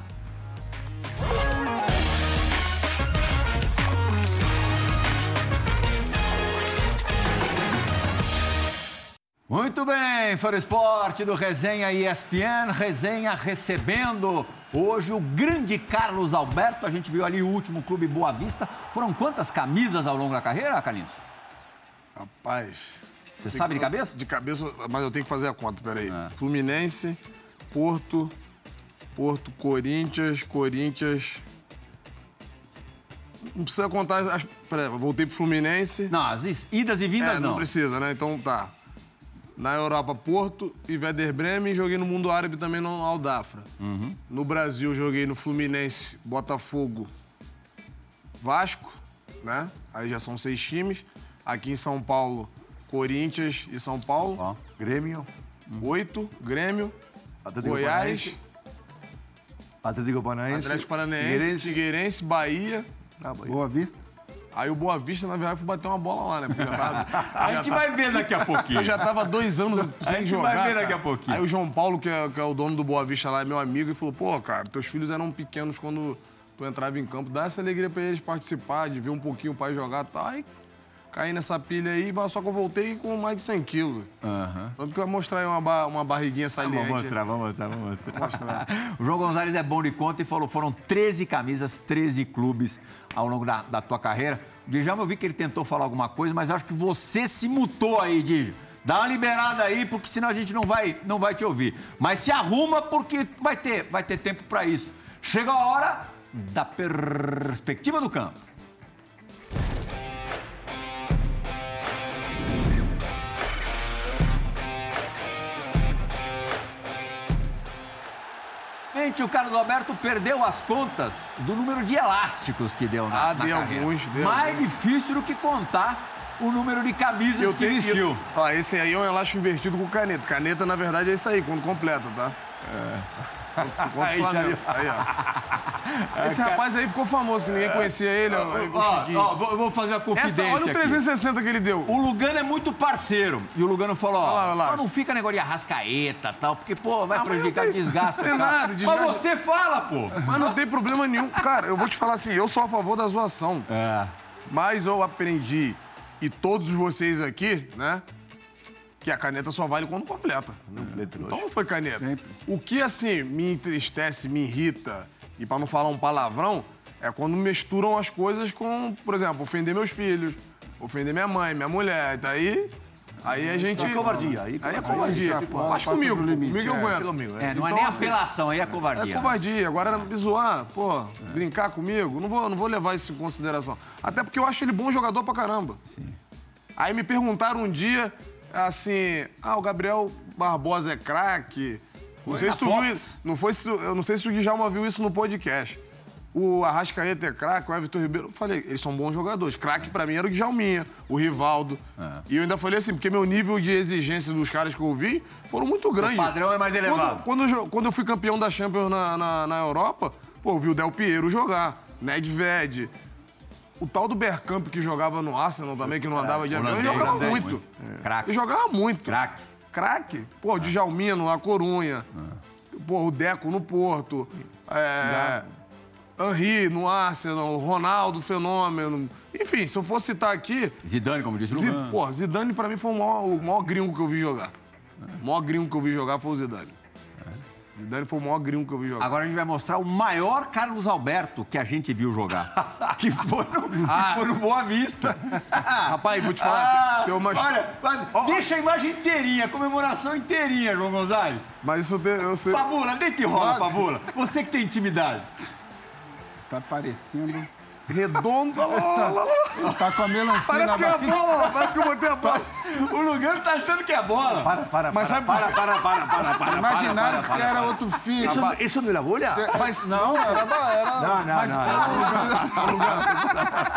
Muito bem, Fora Esporte do Resenha ESPN, Resenha recebendo hoje o grande Carlos Alberto. A gente viu ali o último clube Boa Vista. Foram quantas camisas ao longo da carreira, Carlinhos? Rapaz. Você sabe que- de cabeça? De cabeça, mas eu tenho que fazer a conta, peraí. Ah. Fluminense, Porto, Porto, Corinthians, Corinthians. Não precisa contar as. Peraí, voltei pro Fluminense. Não, as idas e vindas É, não. não precisa, né? Então tá. Na Europa, Porto e Werder Bremen. Joguei no mundo árabe também no Aldafra. Uhum. No Brasil, joguei no Fluminense, Botafogo, Vasco, né? Aí já são seis times. Aqui em São Paulo, Corinthians e São Paulo. Ó. Grêmio, Oito, Grêmio, Atlético Goiás, Paranaense, Atlético Paranaense, Atlético Paranaense. Figueirense, Bahia. Ah, Bahia. Boa Vista. Aí o Boa Vista, na verdade, foi bater uma bola lá, né? Porque já tava, A gente vai ver daqui a pouquinho. Eu já tava dois anos sem gente jogar. vai ver daqui a pouquinho. Aí o João Paulo, que é, que é o dono do Boa Vista lá, é meu amigo, e falou: pô, cara, teus filhos eram pequenos quando tu entrava em campo, dá essa alegria pra eles participar, de ver um pouquinho o pai jogar e tal. Aí caí nessa pilha aí, mas só que eu voltei com mais de 100 quilos. Aham. Tanto que vai mostrar aí uma, ba- uma barriguinha saliente. Vamos mostrar, vamos mostrar, vamos mostrar. o João Gonzalez é bom de conta e falou: foram 13 camisas, 13 clubes ao longo da, da tua carreira. O Djalma, eu vi que ele tentou falar alguma coisa, mas eu acho que você se mutou aí, Dija. Dá uma liberada aí, porque senão a gente não vai, não vai te ouvir. Mas se arruma, porque vai ter, vai ter tempo para isso. Chegou a hora da perspectiva do campo. O Carlos Alberto perdeu as contas do número de elásticos que deu na, Ah, na deu carreira. alguns, deu Mais alguns. difícil do que contar o número de camisas Eu que tenho vestiu. Ó, esse aí é um elástico invertido com caneta. Caneta, na verdade, é isso aí, quando completa, tá? É. Aí, Flamengo. Aí, ó. Esse rapaz aí ficou famoso, que ninguém conhecia ele. ó, Ó, ó, vou, fazer Essa, confidência olha o aqui. 360 que ele deu. O Lugano é muito parceiro. E o Lugano falou, ó, lá, lá. só não fica negócio de arrascaeta e tal, porque, pô, vai Ah, mas prejudicar, tem- desgasta. não tem cara. nada, Mas desgasta. você fala, pô. Mas não tem problema nenhum. Cara, eu vou te falar assim, eu sou a favor da zoação. É. Mas eu aprendi, e todos vocês aqui, né? Que a caneta só vale quando completa. Completo, Então não foi caneta. Sempre. O que, assim, me entristece, me irrita, e pra não falar um palavrão, é quando misturam as coisas com, por exemplo, ofender meus filhos, ofender minha mãe, minha mulher. Daí, aí a gente... É covardia, aí Aí é covardia. Aí extrapola, Faz comigo, comigo eu é. aguento. Comigo, É, não é Então, nem assim, apelação, aí é É covardia. né? covardia. Agora, me zoar, pô, brincar comigo, não vou, não vou levar isso em consideração. Até porque eu acho ele bom jogador pra caramba. Sim. Aí me perguntaram um dia, assim, ah, o Gabriel Barbosa é craque. Não sei se tu viu isso. Não foi se tu- eu não sei se o Djalma viu isso no podcast. O Arrascaeta é craque, o Everton Ribeiro. Eu falei, eles são bons jogadores. Craque pra mim era o Djalminha, o Rivaldo. E eu ainda falei assim, porque meu nível de exigência dos caras que eu vi foram muito grandes. padrão é mais elevado. Quando, quando, eu quando eu fui campeão da Champions na, na, na Europa, pô, eu vi o Del Piero jogar, Nedved. O tal do Bergkamp que jogava no Arsenal também, que não andava de avião, ele jogava holandês, muito. muito. Craque. Ele jogava muito. Craque. Craque. Pô, o Djalminha no La Corunha. Pô, o Deco no Porto. É, Henri no Arsenal. Ronaldo, Fenômeno. Enfim, se eu for citar aqui... Zidane, como disse o Zi- Lugano. Pô, Zidane pra mim foi o maior, o maior gringo que eu vi jogar. O maior gringo que eu vi jogar foi o Zidane. Zidane foi o maior gringo que eu vi jogar. Agora a gente vai mostrar o maior Carlos Alberto que a gente viu jogar. que foi no, Ah. foi no Boa Vista. Rapaz, vou te falar. Ah, tem umas... Olha, ó. deixa a imagem inteirinha, a comemoração inteirinha, João Gonzalez. Mas isso eu, te- eu sei... Pabula, deita e rola. Pabula. Você que tem intimidade. Tá parecendo. Redondo. Tá com a melancia Parece na que é a bola. Parece que eu botei a bola. O Lugano tá achando que é bola. Para, para, Mas para, sabe- para, para, para, para, para, Imaginaram para, que você era outro filho. Isso, isso não era bolha? Você- Não, era, era Não, não, não.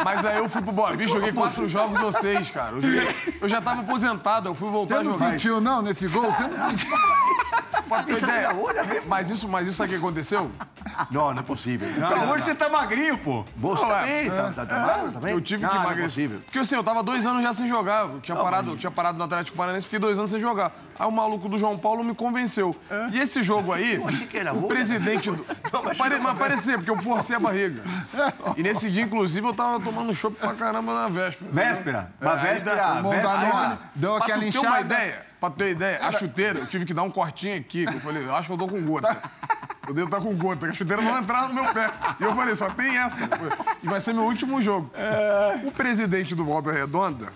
Mas aí eu fui pro Boa Vista, joguei quatro jogos ou seis, cara. Eu, joguei- eu já tava aposentado, eu fui voltar Você a não jogar. sentiu, não, nesse gol? Você não sentiu? Ter ideia. mesmo? Mas isso, mas isso sabe o que aconteceu? Não, não é possível. Não, hoje você tá magrinho, pô. Você Não, é. também, tá, tá, tá magro também? Eu tive não, que não é emagrecer. possível. Porque assim, eu tava dois anos já sem jogar. Eu tinha, parado, eu tinha parado no Atlético Paranaense, fiquei dois anos sem jogar. Aí o maluco do João Paulo me convenceu. E esse jogo aí, achei que era o presidente do. Pare... Mas parecia, porque eu forcei a barriga. E nesse dia, inclusive, eu tava tomando chopp pra caramba na véspera. Véspera. É, Mas aí véspera, véspera. Deu Pra aquela tu ter uma inchada. ideia, pra ter ideia, a chuteira, eu tive que dar um cortinho aqui, que eu falei, eu acho que eu tô com gota. Eu devo estar com gota, que a chuteira não entrava no meu pé. E eu falei, só tem essa. E vai ser meu último jogo. O presidente do Volta Redonda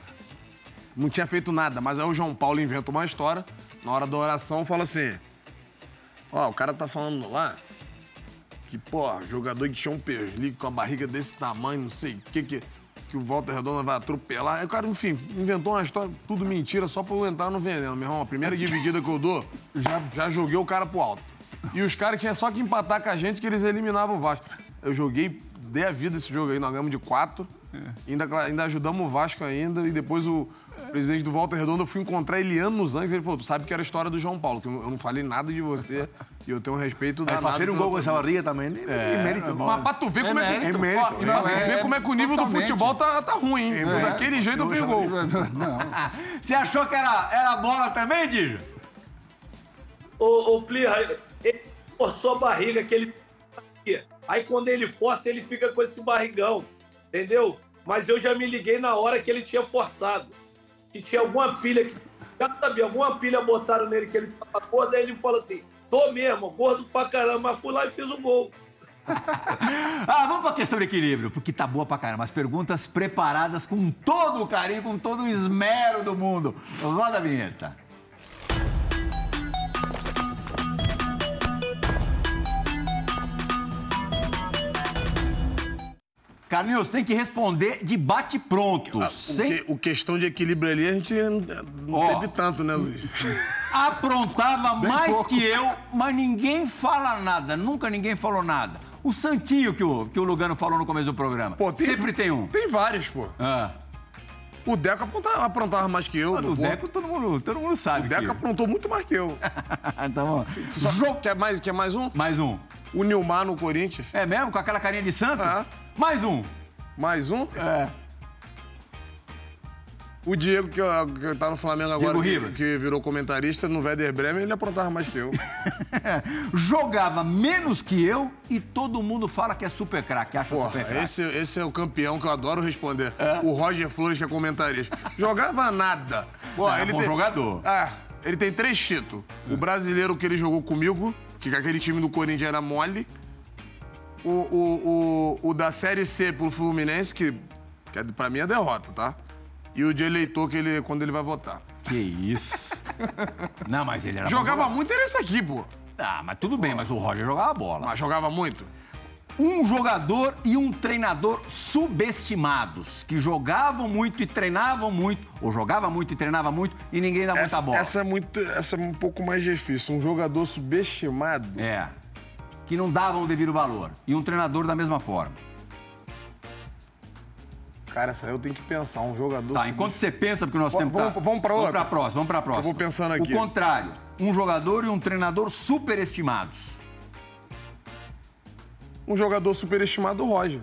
não tinha feito nada, mas aí o João Paulo inventa uma história, na hora da oração fala assim, ó, o cara tá falando lá que, pô, jogador que tinha um perlique com a barriga desse tamanho, não sei o que, que, que o Volta Redonda vai atropelar. O cara, enfim, inventou uma história, tudo mentira, só pra eu entrar no veneno. Meu irmão, a primeira dividida que eu dou, já, já joguei o cara pro alto. E os caras tinham só que empatar com a gente que eles eliminavam o Vasco. Eu joguei, dei a vida esse jogo aí, nós ganhamos de quatro. Ainda, ainda ajudamos o Vasco ainda, e depois o, presidente do Volta Redonda, eu fui encontrar ele anos antes. Ele falou: Tu sabe que era a história do João Paulo, que eu não falei nada de você e eu tenho um respeito danado. fazer um gol com essa barriga também é, mérito. Mas pra tu ver como é, que, mérito, ó, mérito. pra tu Não, ver é- como é que o nível do futebol tá, tá ruim, hein? É. Daquele jeito eu fiz gol. Não. Você achou que era, era bola também, Dija? Ô, ô Plirra, ele forçou a barriga que ele. Aí quando ele força, ele fica com esse barrigão, entendeu? Mas eu já me liguei na hora que ele tinha forçado. Que tinha alguma pilha que. Já sabia, alguma pilha botaram nele que ele tava gordo, aí ele falou assim: tô mesmo, gordo pra caramba, mas fui lá e fiz o gol. Ah, vamos pra questão de equilíbrio, porque tá boa pra caramba. As perguntas preparadas com todo o carinho, com todo o esmero do mundo. Roda a vinheta. Carlinhos, tem que responder de bate-pronto. O, sem que- o questão de equilíbrio ali, a gente não Ó. teve tanto, né, Luiz? aprontava mais pouco. que eu, mas ninguém fala nada. Nunca ninguém falou nada. O Santinho que o, que o Lugano falou no começo do programa. Pô, tem- Sempre tem um. Tem vários, pô. Ah. O Deco aprontava, aprontava mais que eu. Ah, do. Deco todo mundo, todo mundo sabe. O Deco que- aprontou muito mais que eu. então, Só, jogo. quer, mais, quer mais um? Mais um. O Nilmar no Corinthians. É mesmo? Com aquela carinha de santo? Ah. Mais um. Mais um? É. O Diego, que, que tá no Flamengo agora, Diego que, que virou comentarista no Werder Bremen, ele aprontava mais que eu. Jogava menos que eu e todo mundo fala que é super craque, acha super Porra, craque. esse, esse é o campeão que eu adoro responder. O Roger Flores, que é comentarista. Jogava nada. Pô, Não, é bom jogador. Ah, ele tem três títulos. O brasileiro que ele jogou comigo, que aquele time do Corinthians era mole. O, o, o, o da Série C pro Fluminense, que, que é, pra mim é derrota, tá? E o de eleitor, que ele, quando ele vai votar. Que isso. Não, mas ele era Jogava muito, era esse aqui, pô. Ah, mas tudo bem, mas o Roger jogava bola. Mas jogava muito. Um jogador e um treinador subestimados, que jogavam muito e treinavam muito, ou jogava muito e treinava muito e ninguém dá muita Essa, bola. essa é muito, essa é um pouco mais difícil. Um jogador subestimado. É. Que não davam o devido valor. E um treinador da mesma forma. Cara, essa aí eu tenho que pensar. Um jogador. Tá, enquanto você pensa, porque nós Vamos- temos que. vamos- vamos pra outra? Vamos pra próxima, vamos pra próxima. Eu vou pensando aqui. O contrário. Um jogador e um treinador superestimados. Um jogador superestimado, o Roger.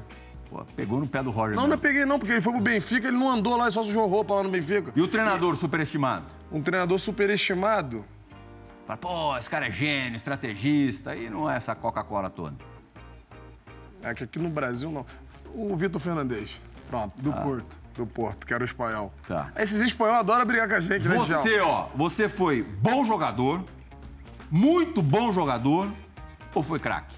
Pô, pegou no pé do Roger. Não, não mesmo. peguei não, porque ele foi pro Benfica, ele não andou lá, só sujou roupa lá no Benfica. E o treinador superestimado? Um treinador superestimado. Fala, pô, esse cara é gênio, estrategista, e não é essa Coca-Cola toda. É que aqui no Brasil não. O Vitor Fernandes. Pronto. Do Porto. Do Porto, que era o espanhol. Tá. Esses espanhóis adoram brigar com a gente, né? Você, ó, você foi bom jogador, muito bom jogador, ou foi craque?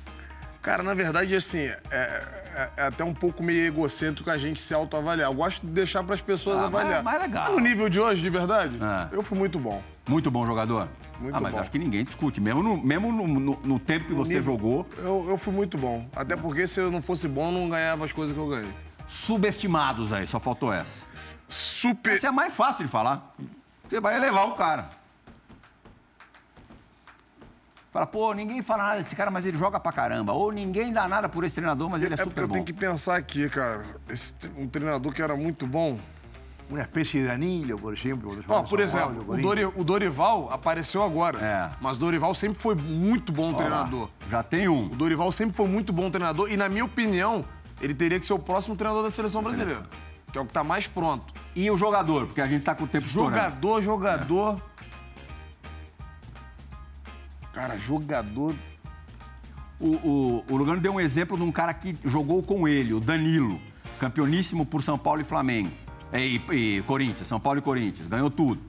Cara, na verdade, assim, é, é- é até um pouco meio egocêntrico a gente se autoavaliar. Eu gosto de deixar para as pessoas Ah, mas- avaliar. mas é legal. No nível de hoje, de verdade, É. eu fui muito bom. Muito bom jogador? Muito ah, mas bom. acho que ninguém discute. Mesmo no, mesmo no, no- no tempo que você nível- jogou, Eu, eu fui muito bom. Até porque se eu não fosse bom, eu não ganhava as coisas que eu ganhei. subestimados aí, só faltou essa. Super. Essa é mais fácil de falar. Você vai elevar o cara. Fala, pô, ninguém fala nada desse cara, mas ele joga pra caramba. Ou ninguém dá nada por esse treinador, mas ele é, É super eu bom. tenho que pensar aqui, cara. Esse, um treinador que era muito bom. Una especie de Danilo, por Ó, jugaba por exemplo, Paulo, o. Dori- o Dorival apareceu agora. É. Mas o Dorival sempre foi muito bom Ó lá, treinador. Já tem um. O Dorival sempre foi muito bom treinador e, na minha opinião, ele teria que ser o próximo treinador da seleção brasileira. Que é o que tá mais pronto. E o jogador, porque a gente tá com o tempo estourando. Jogador, jogador. Cara, jogador. O, o, o Lugano deu um exemplo de um cara que jogou com ele, o Danilo, campeoníssimo por São Paulo e Flamengo. E, e- e Corinthians, São Paulo e Corinthians, ganhou tudo.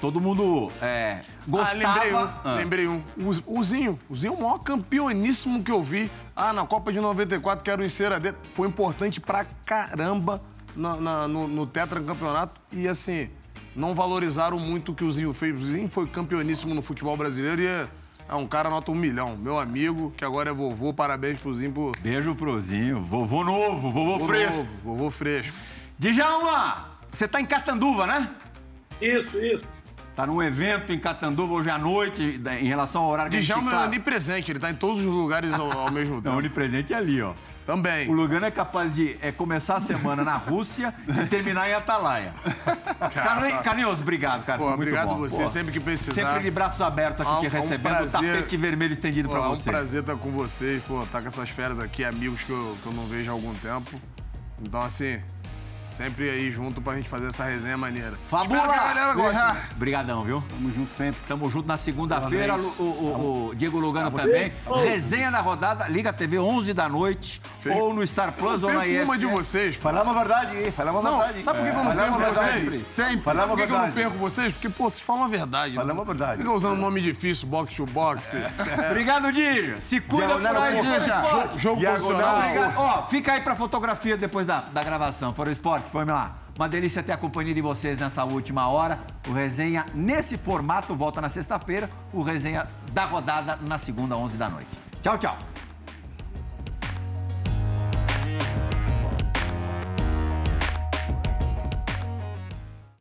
Todo mundo é, gostava. Ah, lembrei um. Ah. Lembrei um. O, Zinho. O Zinho é o maior campeoníssimo que eu vi. Ah, na Copa de 94, que era o enceradeiro. Foi importante pra caramba na- na- no, no tetracampeonato. E assim, não valorizaram muito o que o Zinho fez. O Zinho foi campeoníssimo no futebol brasileiro e é, é um cara nota um milhão. Meu amigo, que agora é vovô. Parabéns pro Zinho por. Beijo prozinho, vovô novo, vovô Vovô fresco. novo, Vovô fresco. Djalma, você tá em Catanduva, né? Isso, isso. Tá num evento em Catanduva hoje à noite, em relação ao horário que a gente Djalma é tá... onipresente, ele tá em todos os lugares ao, ao mesmo Não, tempo. onipresente é ali, ó. Também. O Lugano é capaz de é, começar a semana na Rússia e terminar em Atalaia. Carli- Carlinhos, obrigado, cara. Pô, Foi muito obrigado bom. você, Pô, sempre que precisar. Sempre de braços abertos aqui Ah, te é um recebendo, prazer. tapete vermelho estendido Pô, pra é um você. prazer estar com vocês, pô, estar com essas férias aqui, amigos que eu, que eu não vejo há algum tempo. Então, assim, sempre aí junto pra gente fazer essa resenha maneira. Fabula! Espero que a galera goste. Obrigadão, viu? Tamo junto sempre. Tamo junto na segunda-feira. O, o- o Diego Lugano também. Resenha da rodada, Liga TV 11 da noite. Ou no Star Plus ou na Perco uma de ESPN. vocês. Falamos a verdade, hein? Falamos a Não, verdade. sabe por que eu não Falamos a perco verdade. vocês? Sempre. Sabe Falamos por a que, eu não perco vocês? Porque, pô, vocês falam a verdade. Falamos a verdade. Fica usando nome difícil, box to box. Obrigado, Dija. Se cuida por aí. Jogo. Obrigado. Ó, fica aí pra fotografia depois da, da gravação. Fora o esporte, foi lá. Uma delícia ter a companhia de vocês nessa última hora. O Resenha, nesse formato, volta na sexta-feira. O Resenha da rodada na segunda, 11 da noite. Tchau, tchau.